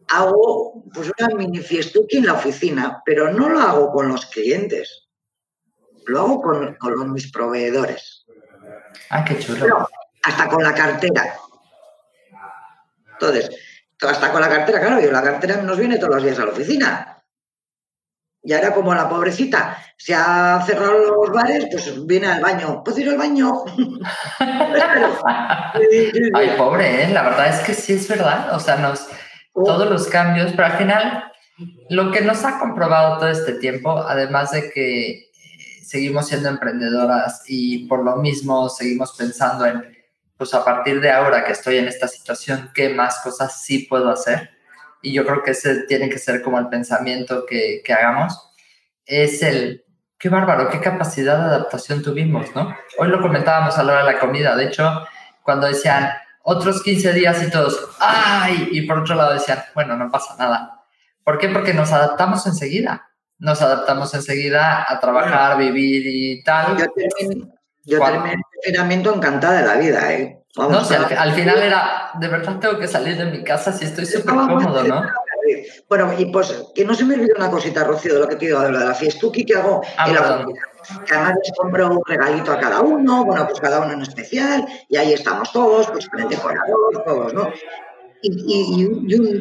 hago pues una mini fiestuki en la oficina, pero no lo hago con los clientes, lo hago con, con mis proveedores. Ah, qué chulo. hasta con la cartera. Entonces, hasta con la cartera, claro, y la cartera nos viene todos los días a la oficina. Y ahora como la pobrecita se ha cerrado los bares, pues viene al baño. ¿Puedo ir al baño? Ay, pobre, ¿eh? la verdad es que sí es verdad. O sea, nos, oh. todos los cambios, pero al final lo que nos ha comprobado todo este tiempo, además de que eh, seguimos siendo emprendedoras y por lo mismo seguimos pensando en pues a partir de ahora que estoy en esta situación, ¿qué más cosas sí puedo hacer? Y yo creo que ese tiene que ser como el pensamiento que, que hagamos. Es el, qué bárbaro, qué capacidad de adaptación tuvimos, ¿no? Hoy lo comentábamos a la hora de la comida, de hecho, cuando decían otros 15 días y todos, ¡ay! Y por otro lado decían, bueno, no pasa nada. ¿Por qué? Porque nos adaptamos enseguida. Nos adaptamos enseguida a trabajar, vivir y tal. Yo terminé el confinamiento encantada de la vida, ¿eh? no, si al, final era, de verdad tengo que salir de mi casa si estoy súper cómodo, ¿no? Bueno, y pues que no se me olvide una cosita, Rocío, de lo que te digo de la fiestuki que hago ah, en la Que además les compro un regalito a cada uno, bueno, pues cada uno en especial, y ahí estamos todos, pues con el decorador, todos, ¿no? Y,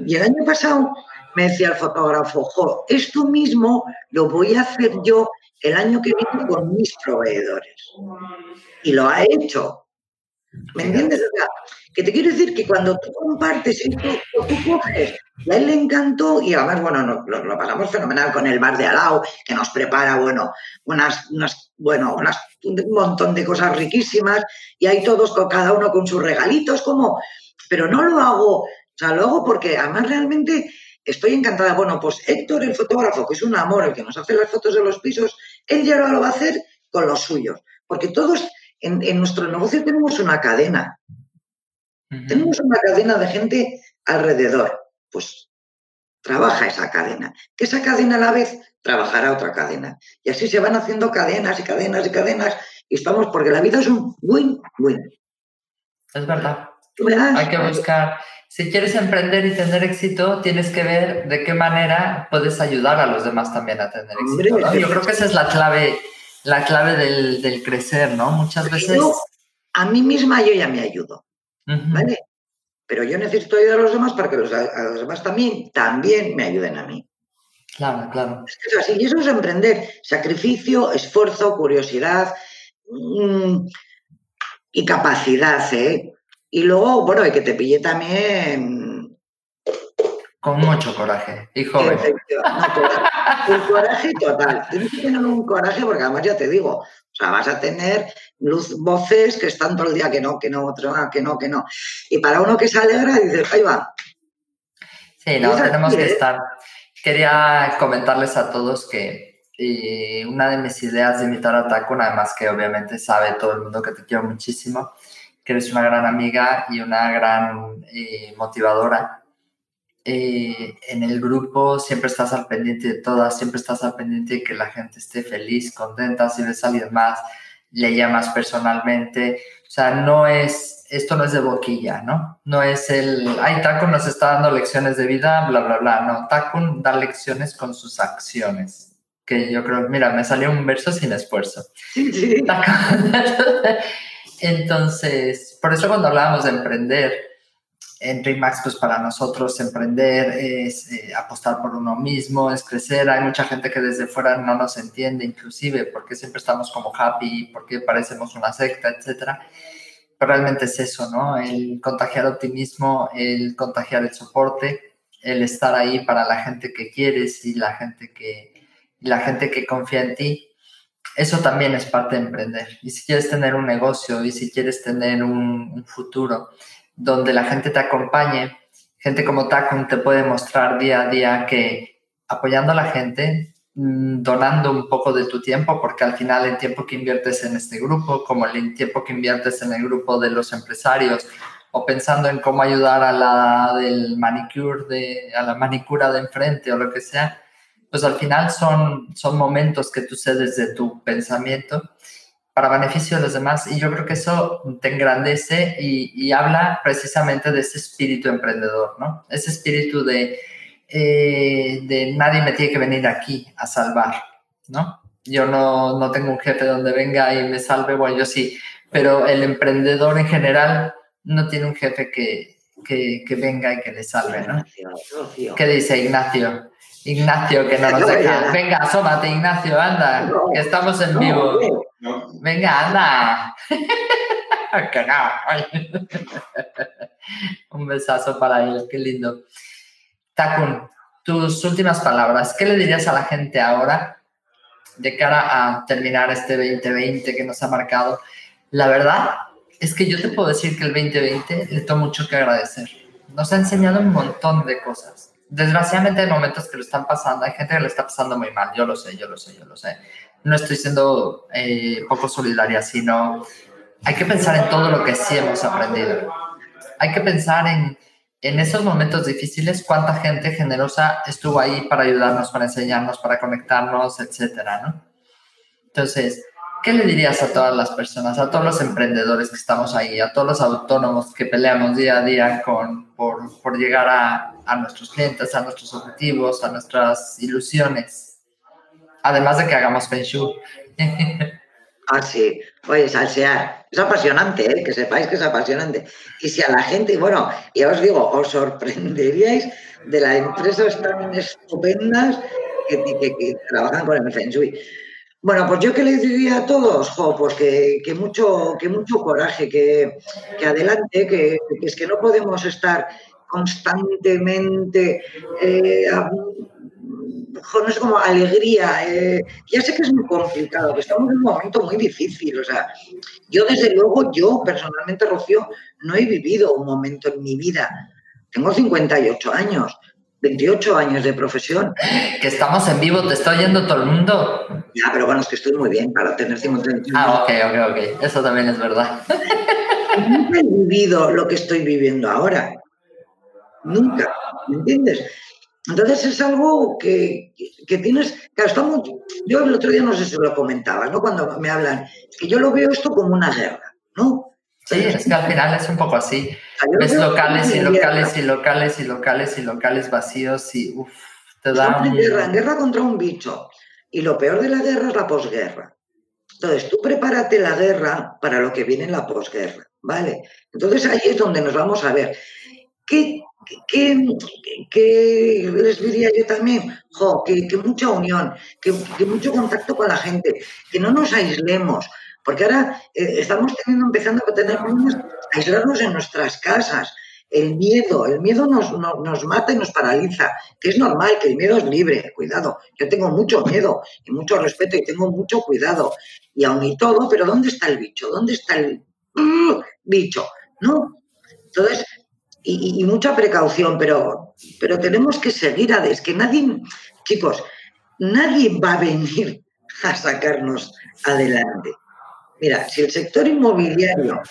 y, el año pasado me decía el fotógrafo, jo, esto mismo lo voy a hacer yo el año que viene con mis proveedores. Y lo ha hecho. ¿Me entiendes? que te quiero decir que cuando tú compartes esto, tú coges, a él le encantó y además, bueno, lo, pasamos fenomenal con el bar de Alao, que nos prepara, bueno, unas, unas, bueno, unas, un montón de cosas riquísimas y hay todos, con cada uno con sus regalitos, como, pero no lo hago, o sea, lo hago porque además realmente estoy encantada. Bueno, pues Héctor, el fotógrafo, que es un amor, el que nos hace las fotos de los pisos, él ya lo va a hacer con los suyos. Porque todos en, nuestro negocio tenemos una cadena. Tenemos una cadena de gente alrededor. Pues trabaja esa cadena. Que esa cadena a la vez trabajará otra cadena. Y así se van haciendo cadenas y cadenas y cadenas. Y estamos, porque la vida es un win-win. Es verdad. Hay que buscar si quieres emprender y tener éxito, tienes que ver de qué manera puedes ayudar a los demás también a tener éxito. Yo creo que esa es la clave, la clave del, crecer, ¿no? Muchas veces. a mí misma yo ya me ayudo, ¿vale? Pero yo necesito ayudar a los demás para que los, a los demás también, también me ayuden a mí. Claro, claro. Es que es así, y eso es emprender. Sacrificio, esfuerzo, curiosidad mm, y capacidad, ¿eh? Y luego, bueno, hay que te pille también. Con mucho coraje y joven. un coraje total. Tienes que tener un coraje porque además ya te digo, o sea, vas a tener luz, voces que están todo el día que no, que no, que no, que no. Y para uno que se alegra, dices, ahí va. Sí, no, tenemos que estar. Quería comentarles a todos que eh, una de mis ideas de invitar a Takun, además que obviamente sabe todo el mundo que te quiero muchísimo, que eres una gran amiga y una gran eh, motivadora. Eh, en el grupo siempre estás al pendiente de todas, siempre estás al pendiente de que la gente esté feliz, contenta, si ves a alguien más, le llamas personalmente. O sea, no es, esto no es de boquilla, ¿no? No es el, ay, Takun nos está dando lecciones de vida, bla, bla, bla. No, Takun da lecciones con sus acciones. Que yo creo, mira, me salió un verso sin esfuerzo. Entonces, por eso cuando hablábamos de emprender, en Max, pues para nosotros emprender es eh, apostar por uno mismo, es crecer. Hay mucha gente que desde fuera no nos entiende, inclusive, porque siempre estamos como happy, porque parecemos una secta, etcétera. Pero realmente es eso, ¿no? El contagiar optimismo, el contagiar el soporte, el estar ahí para la gente que quieres y la gente que, la gente que confía en ti. Eso también es parte de emprender. Y si quieres tener un negocio y si quieres tener un, un futuro, donde la gente te acompañe. Gente como Tacon te puede mostrar día a día que apoyando a la gente, mm, donando un poco de tu tiempo, porque al final el tiempo que inviertes en este grupo, como el tiempo que inviertes en el grupo de los empresarios, o pensando en cómo ayudar a la del manicure, de, a la manicura de enfrente o lo que sea, pues al final son, son momentos que tú cedes de tu pensamiento para beneficio de los demás. Y yo creo que eso te engrandece y, habla precisamente de ese espíritu emprendedor, ¿no? Ese espíritu de, eh, de nadie me tiene que venir aquí a salvar, ¿no? Yo no, no tengo un jefe donde venga y me salve, bueno, yo sí, pero el emprendedor en general no tiene un jefe que, que, que venga y que le salve, ¿no? ¿Qué dice Ignacio? Ignacio, que no nos deja. Venga, asómate, Ignacio, anda, que estamos en vivo. Venga, anda. Un besazo para él, qué lindo. Takun, tus últimas palabras, ¿qué le dirías a la gente ahora de cara a terminar este 2020 que nos ha marcado? La verdad es que yo te puedo decir que el 2020 le tengo mucho que agradecer. Nos ha enseñado un montón de cosas. Desgraciadamente hay momentos que lo están pasando, hay gente que le está pasando muy mal, yo lo sé, yo lo sé, yo lo sé no estoy siendo eh, poco solidaria, sino hay que pensar en todo lo que sí hemos aprendido. Hay que pensar en, en esos momentos difíciles, cuánta gente generosa estuvo ahí para ayudarnos, para enseñarnos, para conectarnos, etcétera, ¿no? Entonces, ¿qué le dirías a todas las personas, a todos los emprendedores que estamos ahí, a todos los autónomos que peleamos día a día con, por, por llegar a, a nuestros clientes, a nuestros objetivos, a nuestras ilusiones? además de que hagamos Feng Shui. Ah, sí. Oye, salsear. Es apasionante, ¿eh? que sepáis que es apasionante. Y si a la gente, bueno, ya os digo, os sorprenderíais de las empresas tan estupendas que, trabajan con el Feng Shui. Bueno, pues yo que les diría a todos, jo, pues que, mucho, que mucho coraje, que, adelante, que, es que no podemos estar constantemente eh, no sé, como alegría. Eh, ya sé que es muy complicado, que estamos en un momento muy difícil. O sea, yo desde luego, yo personalmente, Rocío, no he vivido un momento en mi vida. Tengo 58 años, 28 años de profesión. Que estamos en vivo, te está oyendo todo el mundo. Ya, pero bueno, es que estoy muy bien para tener 58 años. Ah, ok, ok, ok. Eso también es verdad. Nunca he vivido lo que estoy viviendo ahora. Nunca, ¿me entiendes? Entonces es algo que, tienes, claro, estamos, yo el otro día no sé si lo comentaba, ¿no? Cuando me hablan, que yo lo veo esto como una guerra, ¿no? Sí, es que al final es un poco así. Ves locales y locales y locales y locales y locales vacíos y uff, te da... En guerra, guerra contra un bicho. Y lo peor de la guerra es la posguerra. Entonces, tú prepárate la guerra para lo que viene en la posguerra, ¿vale? Entonces ahí es donde nos vamos a ver. ¿Qué que, les diría yo también, que, mucha unión, que, mucho contacto con la gente, que no nos aislemos, porque ahora eh, estamos empezando a tener problemas, aislarnos en nuestras casas. El miedo, el miedo nos, nos, mata y nos paraliza, que es normal, que el miedo es libre, cuidado. Yo tengo mucho miedo y mucho respeto y tengo mucho cuidado. Y aun y todo, pero ¿dónde está el bicho? ¿Dónde está el ¡uh! bicho? ¿No? Entonces, y, mucha precaución, pero, pero tenemos que seguir a... Es que nadie, chicos, nadie va a venir a sacarnos adelante. Mira, si el sector inmobiliario,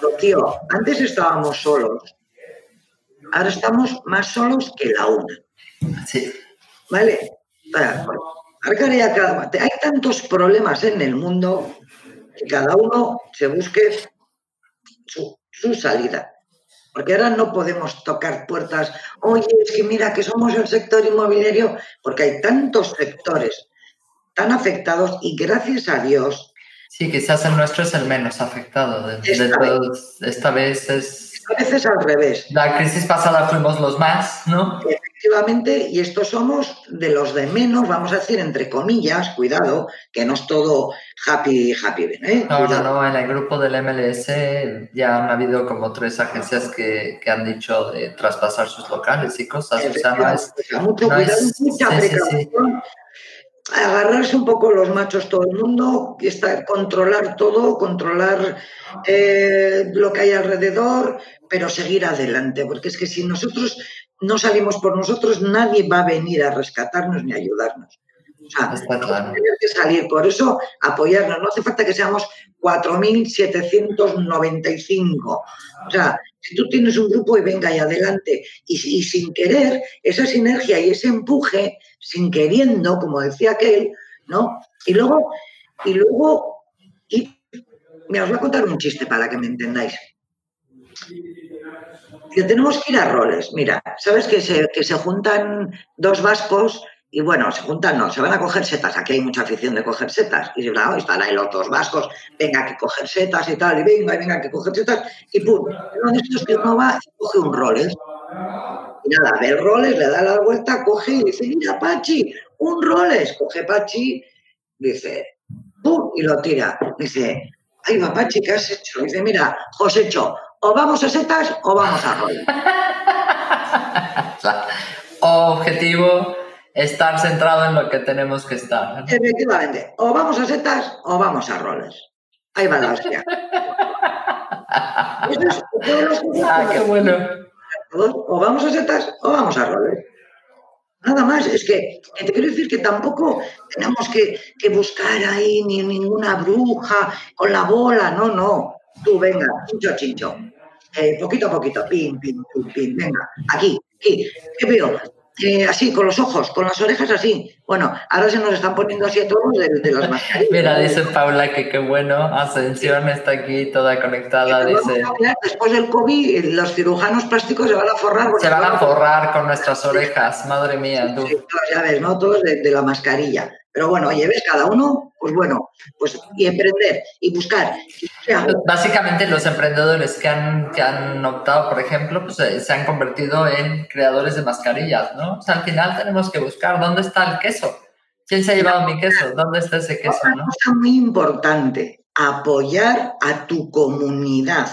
lo tío, antes estábamos solos, ahora estamos más solos que la una. Sí. ¿Vale? hay tantos problemas en el mundo que cada uno se busque su salida. Porque ahora no podemos tocar puertas, oye, es que mira que somos el sector inmobiliario, porque hay tantos sectores tan afectados y gracias a Dios. Sí, quizás el nuestro es el menos afectado. De, esta, vez. esta vez es... Esta vez es al revés. La crisis pasada fuimos los más, ¿no? Efectivamente, y estos somos de los de menos, vamos a decir, entre comillas, cuidado, que no es todo happy, happy, ¿eh? No, no, no, en el grupo del MLS ya han habido como tres agencias que, que han dicho de traspasar sus locales y cosas. O sea, no es, mucho cuidado, mucha precaución. Agarrarse un poco los machos todo el mundo, estar, controlar todo, controlar eh, lo que hay alrededor, pero seguir adelante, porque es que si nosotros no salimos por nosotros, nadie va a venir a rescatarnos ni a ayudarnos. O sea, tenemos que salir, por eso apoyarnos. No hace falta que seamos 4.795. O sea, si tú tienes un grupo y venga ahí adelante, y, sin querer, esa sinergia y ese empuje, sin queriendo, como decía aquel, ¿no? Y luego, y luego, y, me os voy a contar un chiste para que me entendáis que tenemos que ir a roles. Mira, ¿sabes que se, que se juntan dos vascos y bueno, se juntan, no, se van a coger setas. Aquí hay mucha afición de coger setas. Y claro, están ahí los dos vascos, venga que coger setas y tal, y venga, y venga que coger setas, y pum. Uno de estos que uno va coge un roles. Y nada, ve el roles, le da la vuelta, coge y dice, mira, Pachi, un roles. Coge Pachi, dice, pum, y lo tira. Dice, ay, va, Pachi, ¿qué has hecho? Dice, mira, Josécho, o vamos a setas o vamos a roles. Objetivo, estar centrado en lo que tenemos que estar. Efectivamente, o vamos a setas o vamos a roles. Ahí va la hostia. ah, qué bueno. O vamos a setas o vamos a roles. Nada más, es que, te quiero decir que tampoco tenemos que, que buscar ahí ni ninguna bruja con la bola, no, no. Tú, venga, chincho, chincho. Eh, poquito a poquito, pim, pim, pim, pim, venga, aquí, aquí. ¿Qué veo? Eh, así, con los ojos, con las orejas así. Bueno, ahora se nos están poniendo así a todos de, las mascarillas. Mira, dice Paula que qué bueno, Ascensión está aquí toda conectada, dice. Después del COVID, los cirujanos plásticos se van a forrar. Se van a forrar con nuestras orejas, madre mía, tú. ya ves, ¿no? Todos de la mascarilla. Pero bueno, oye, ves, cada uno, pues bueno, pues y emprender y buscar. Básicamente los emprendedores que han, que han optado, por ejemplo, pues eh, se han convertido en creadores de mascarillas, ¿no? O sea, al final tenemos que buscar dónde está el queso. ¿Quién se ha llevado mi queso? ¿Dónde está ese queso? Una cosa muy importante, apoyar a tu comunidad.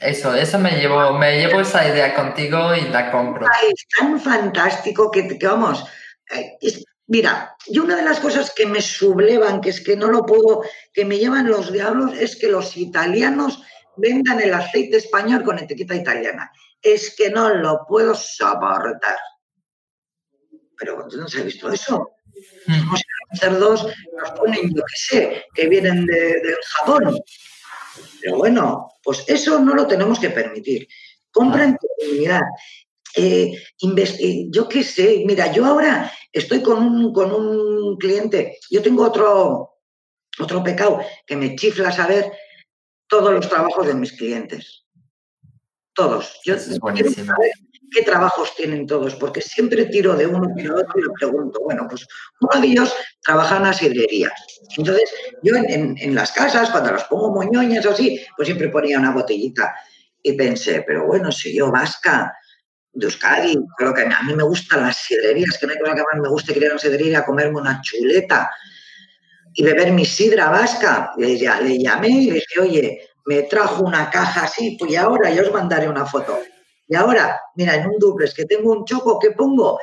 Eso, eso me llevo, me llevo esa idea contigo y la compro. es tan fantástico que, que vamos, eh, Mira, y una de las cosas que me sublevan, que es que no lo puedo, que me llevan los diablos, es que los italianos vendan el aceite español con etiqueta italiana. Es que no lo puedo soportar. Pero no se ha visto eso. Hmm. Los cerdos nos ponen, yo qué sé, que vienen del jabón. Pero bueno, pues eso no lo tenemos que permitir. Compra en comunidad. Eh, eh, yo qué sé, mira, yo ahora estoy con un, con un cliente, yo tengo otro, otro pecado que me chifla saber todos los trabajos de mis clientes. Todos. Yo quiero saber qué trabajos tienen todos, porque siempre tiro de uno y otro y le pregunto, bueno, pues uno de ellos trabaja en una sidrería. Entonces, yo en, las casas, cuando las pongo moñoñas o así, pues siempre ponía una botellita. Y pensé, pero bueno, si yo vasca, de Euskadi. Creo que a mí me gustan las sidrerías, que no hay cosa que más me guste que ir a una sidrería a comerme una chuleta y beber mi sidra vasca. Le, le llamé y le dije, oye, me trajo una caja así, pues ahora yo os mandaré una foto. Y ahora, mira, en un duplex que tengo un choco, ¿qué pongo?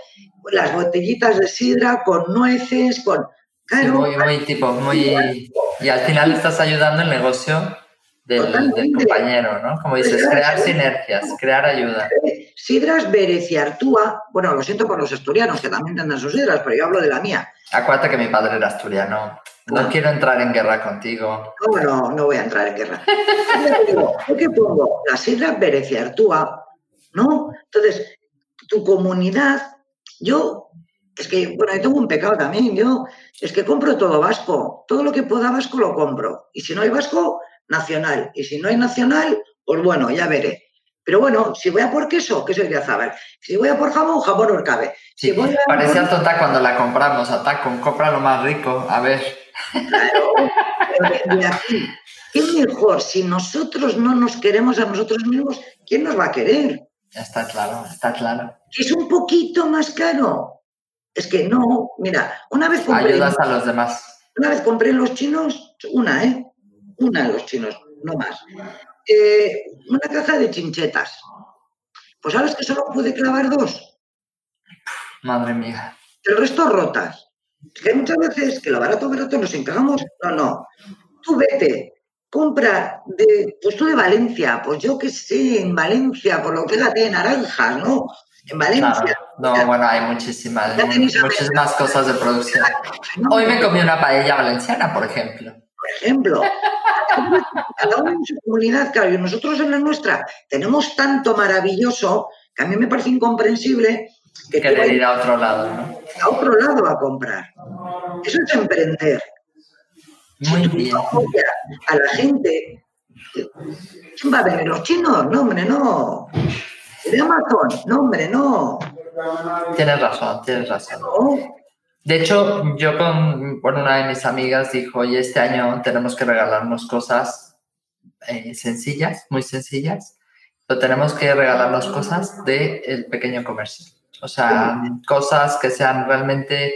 Las botellitas de sidra con nueces, con... Claro, muy, muy tipo, muy... Y al final estás ayudando el negocio del, compañero, ¿no? Como dices, crear sinergias, crear ayuda. Sidras Bereciartúa, bueno, lo siento por los asturianos que también tendrán sus sidras, pero yo hablo de la mía. Acuérdate que mi padre era asturiano. No quiero entrar en guerra contigo. No, no, no voy a entrar en guerra. qué pongo? La sidra Bereciartúa, ¿no? Entonces, tu comunidad, yo, es que, bueno, yo tengo un pecado también, yo, es que compro todo vasco, todo lo que pueda vasco lo compro. Y si no hay vasco, nacional. Y si no hay nacional, pues bueno, ya veré. Pero bueno, si voy a por queso, queso de azabal. Si voy a por jamón, jamón orcabe. Si voy a parecía tonta cuando la compramos, a Tacon, compra lo más rico, a ver. Claro, de aquí, ¿qué mejor? Si nosotros no nos queremos a nosotros mismos, ¿quién nos va a querer? Está claro, está claro. Es un poquito más caro. Es que no, mira, una vez compré. Ayudas a los demás. Una vez compré en los chinos, una, ¿eh? Una de los chinos, no más. Eh, una caja de chinchetas. Pues sabes que solo pude clavar dos. Madre mía. El resto rotas. Es que hay muchas veces que lo barato, barato nos encajamos. No, no. Tú vete, compra de, pues tú de Valencia, pues yo qué sé, en Valencia, por lo que la de naranjas, ¿no? En Valencia. No, bueno, hay muchísimas, muchísimas cosas de producción. Hoy me comí una paella valenciana, por ejemplo. Por ejemplo, cada uno en su comunidad, claro, y nosotros en la nuestra tenemos tanto maravilloso que a mí me parece incomprensible que querer ir a otro lado, ¿no? A otro lado a comprar. Eso es emprender. Muy bien. A la gente, ¿quién va a venir? ¿Los chinos? No, hombre, no. ¿De Amazon? No, hombre, no. Tienes razón, tienes razón. De hecho, yo con una de mis amigas dijo, oye, este año tenemos que regalarnos cosas eh, sencillas, muy sencillas, pero tenemos que regalarnos cosas del pequeño comercio. O sea, cosas que sean realmente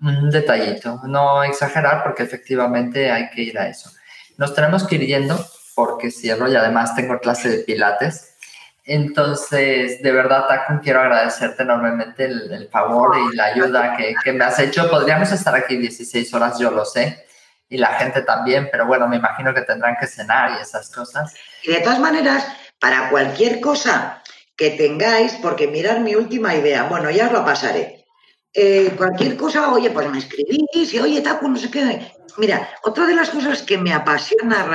un detallito, no exagerar porque efectivamente hay que ir a eso. Nos tenemos que ir yendo porque cierro y además tengo clase de pilates. Entonces, de verdad, Takun, quiero agradecerte enormemente el, favor y la ayuda que, que, me has hecho. Podríamos estar aquí 16 horas, yo lo sé, y la gente también, pero bueno, me imagino que tendrán que cenar y esas cosas. Y de todas maneras, para cualquier cosa que tengáis, porque mirad mi última idea, bueno, ya os lo pasaré. Eh, cualquier cosa, oye, pues me escribís y oye, Takun, no sé qué. Mira, otra de las cosas que me apasiona,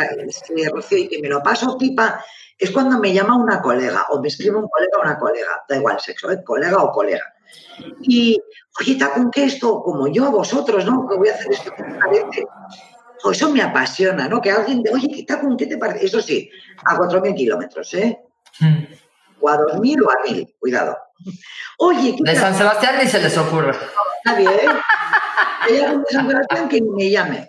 Rocío, y que me lo paso pipa, es cuando me llama una colega o me escribe un colega o una colega, da igual sexo, ¿eh? colega o colega. Y, oye, con que esto, como yo vosotros, ¿no? Que voy a hacer esto parece. O eso me apasiona, ¿no? Que alguien, oye, con qué te parece? Eso sí, a 4.000 kilómetros, ¿eh? Hmm. O a 2.000 o a 1.000, cuidado. Oye, De San Sebastián ni se les ocurre. Nadie, ¿eh? Hay algún de San Sebastián que me llame.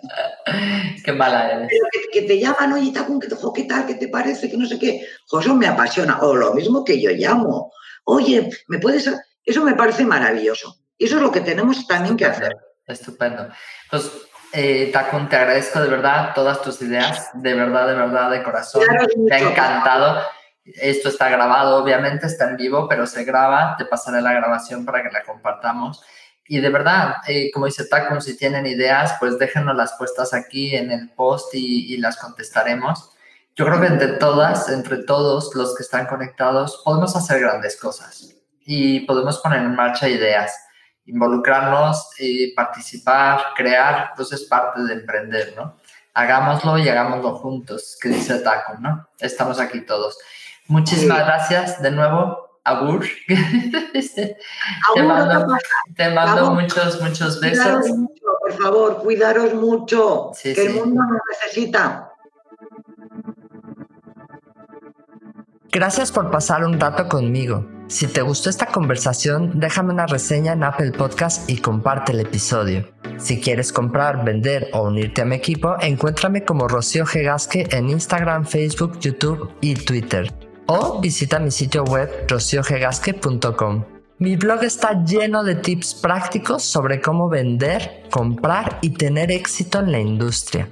Qué mala eres. Pero que, te llaman, oye, Tacun, que, ¿qué tal? ¿Qué te parece? Que no sé qué. eso me apasiona. O lo mismo que yo llamo. Oye, ¿me puedes...? Eso me parece maravilloso. Y eso es lo que tenemos también que hacer. Estupendo. Pues, eh, Takun, te agradezco de verdad todas tus ideas, de verdad, de verdad, de corazón. me ha encantado. Esto está grabado, obviamente, está en vivo, pero se graba. Te pasaré la grabación para que la compartamos. Y de verdad, eh, como dice Tacon, si tienen ideas, pues déjenos las puestas aquí en el post y, las contestaremos. Yo creo que entre todas, entre todos los que están conectados, podemos hacer grandes cosas y podemos poner en marcha ideas, involucrarnos, y participar, crear, pues es parte de emprender, ¿no? Hagámoslo y hagámoslo juntos, que dice Taco, ¿no? Estamos aquí todos. Muchísimas gracias de nuevo Agur. te mando, muchos, muchos besos. por favor, cuidaros mucho, que el mundo nos necesita. Gracias por pasar un rato conmigo. Si te gustó esta conversación, déjame una reseña en Apple Podcast y comparte el episodio. Si quieres comprar, vender o unirte a mi equipo, encuéntrame como Rocío Gegasque en Instagram, Facebook, YouTube y Twitter o visita mi sitio web rociogegasque.com. Mi blog está lleno de tips prácticos sobre cómo vender, comprar y tener éxito en la industria.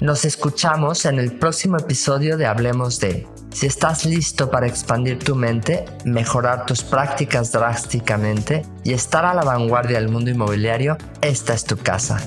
Nos escuchamos en el próximo episodio de Hablemos de. Si estás listo para expandir tu mente, mejorar tus prácticas drásticamente y estar a la vanguardia del mundo inmobiliario, esta es tu casa.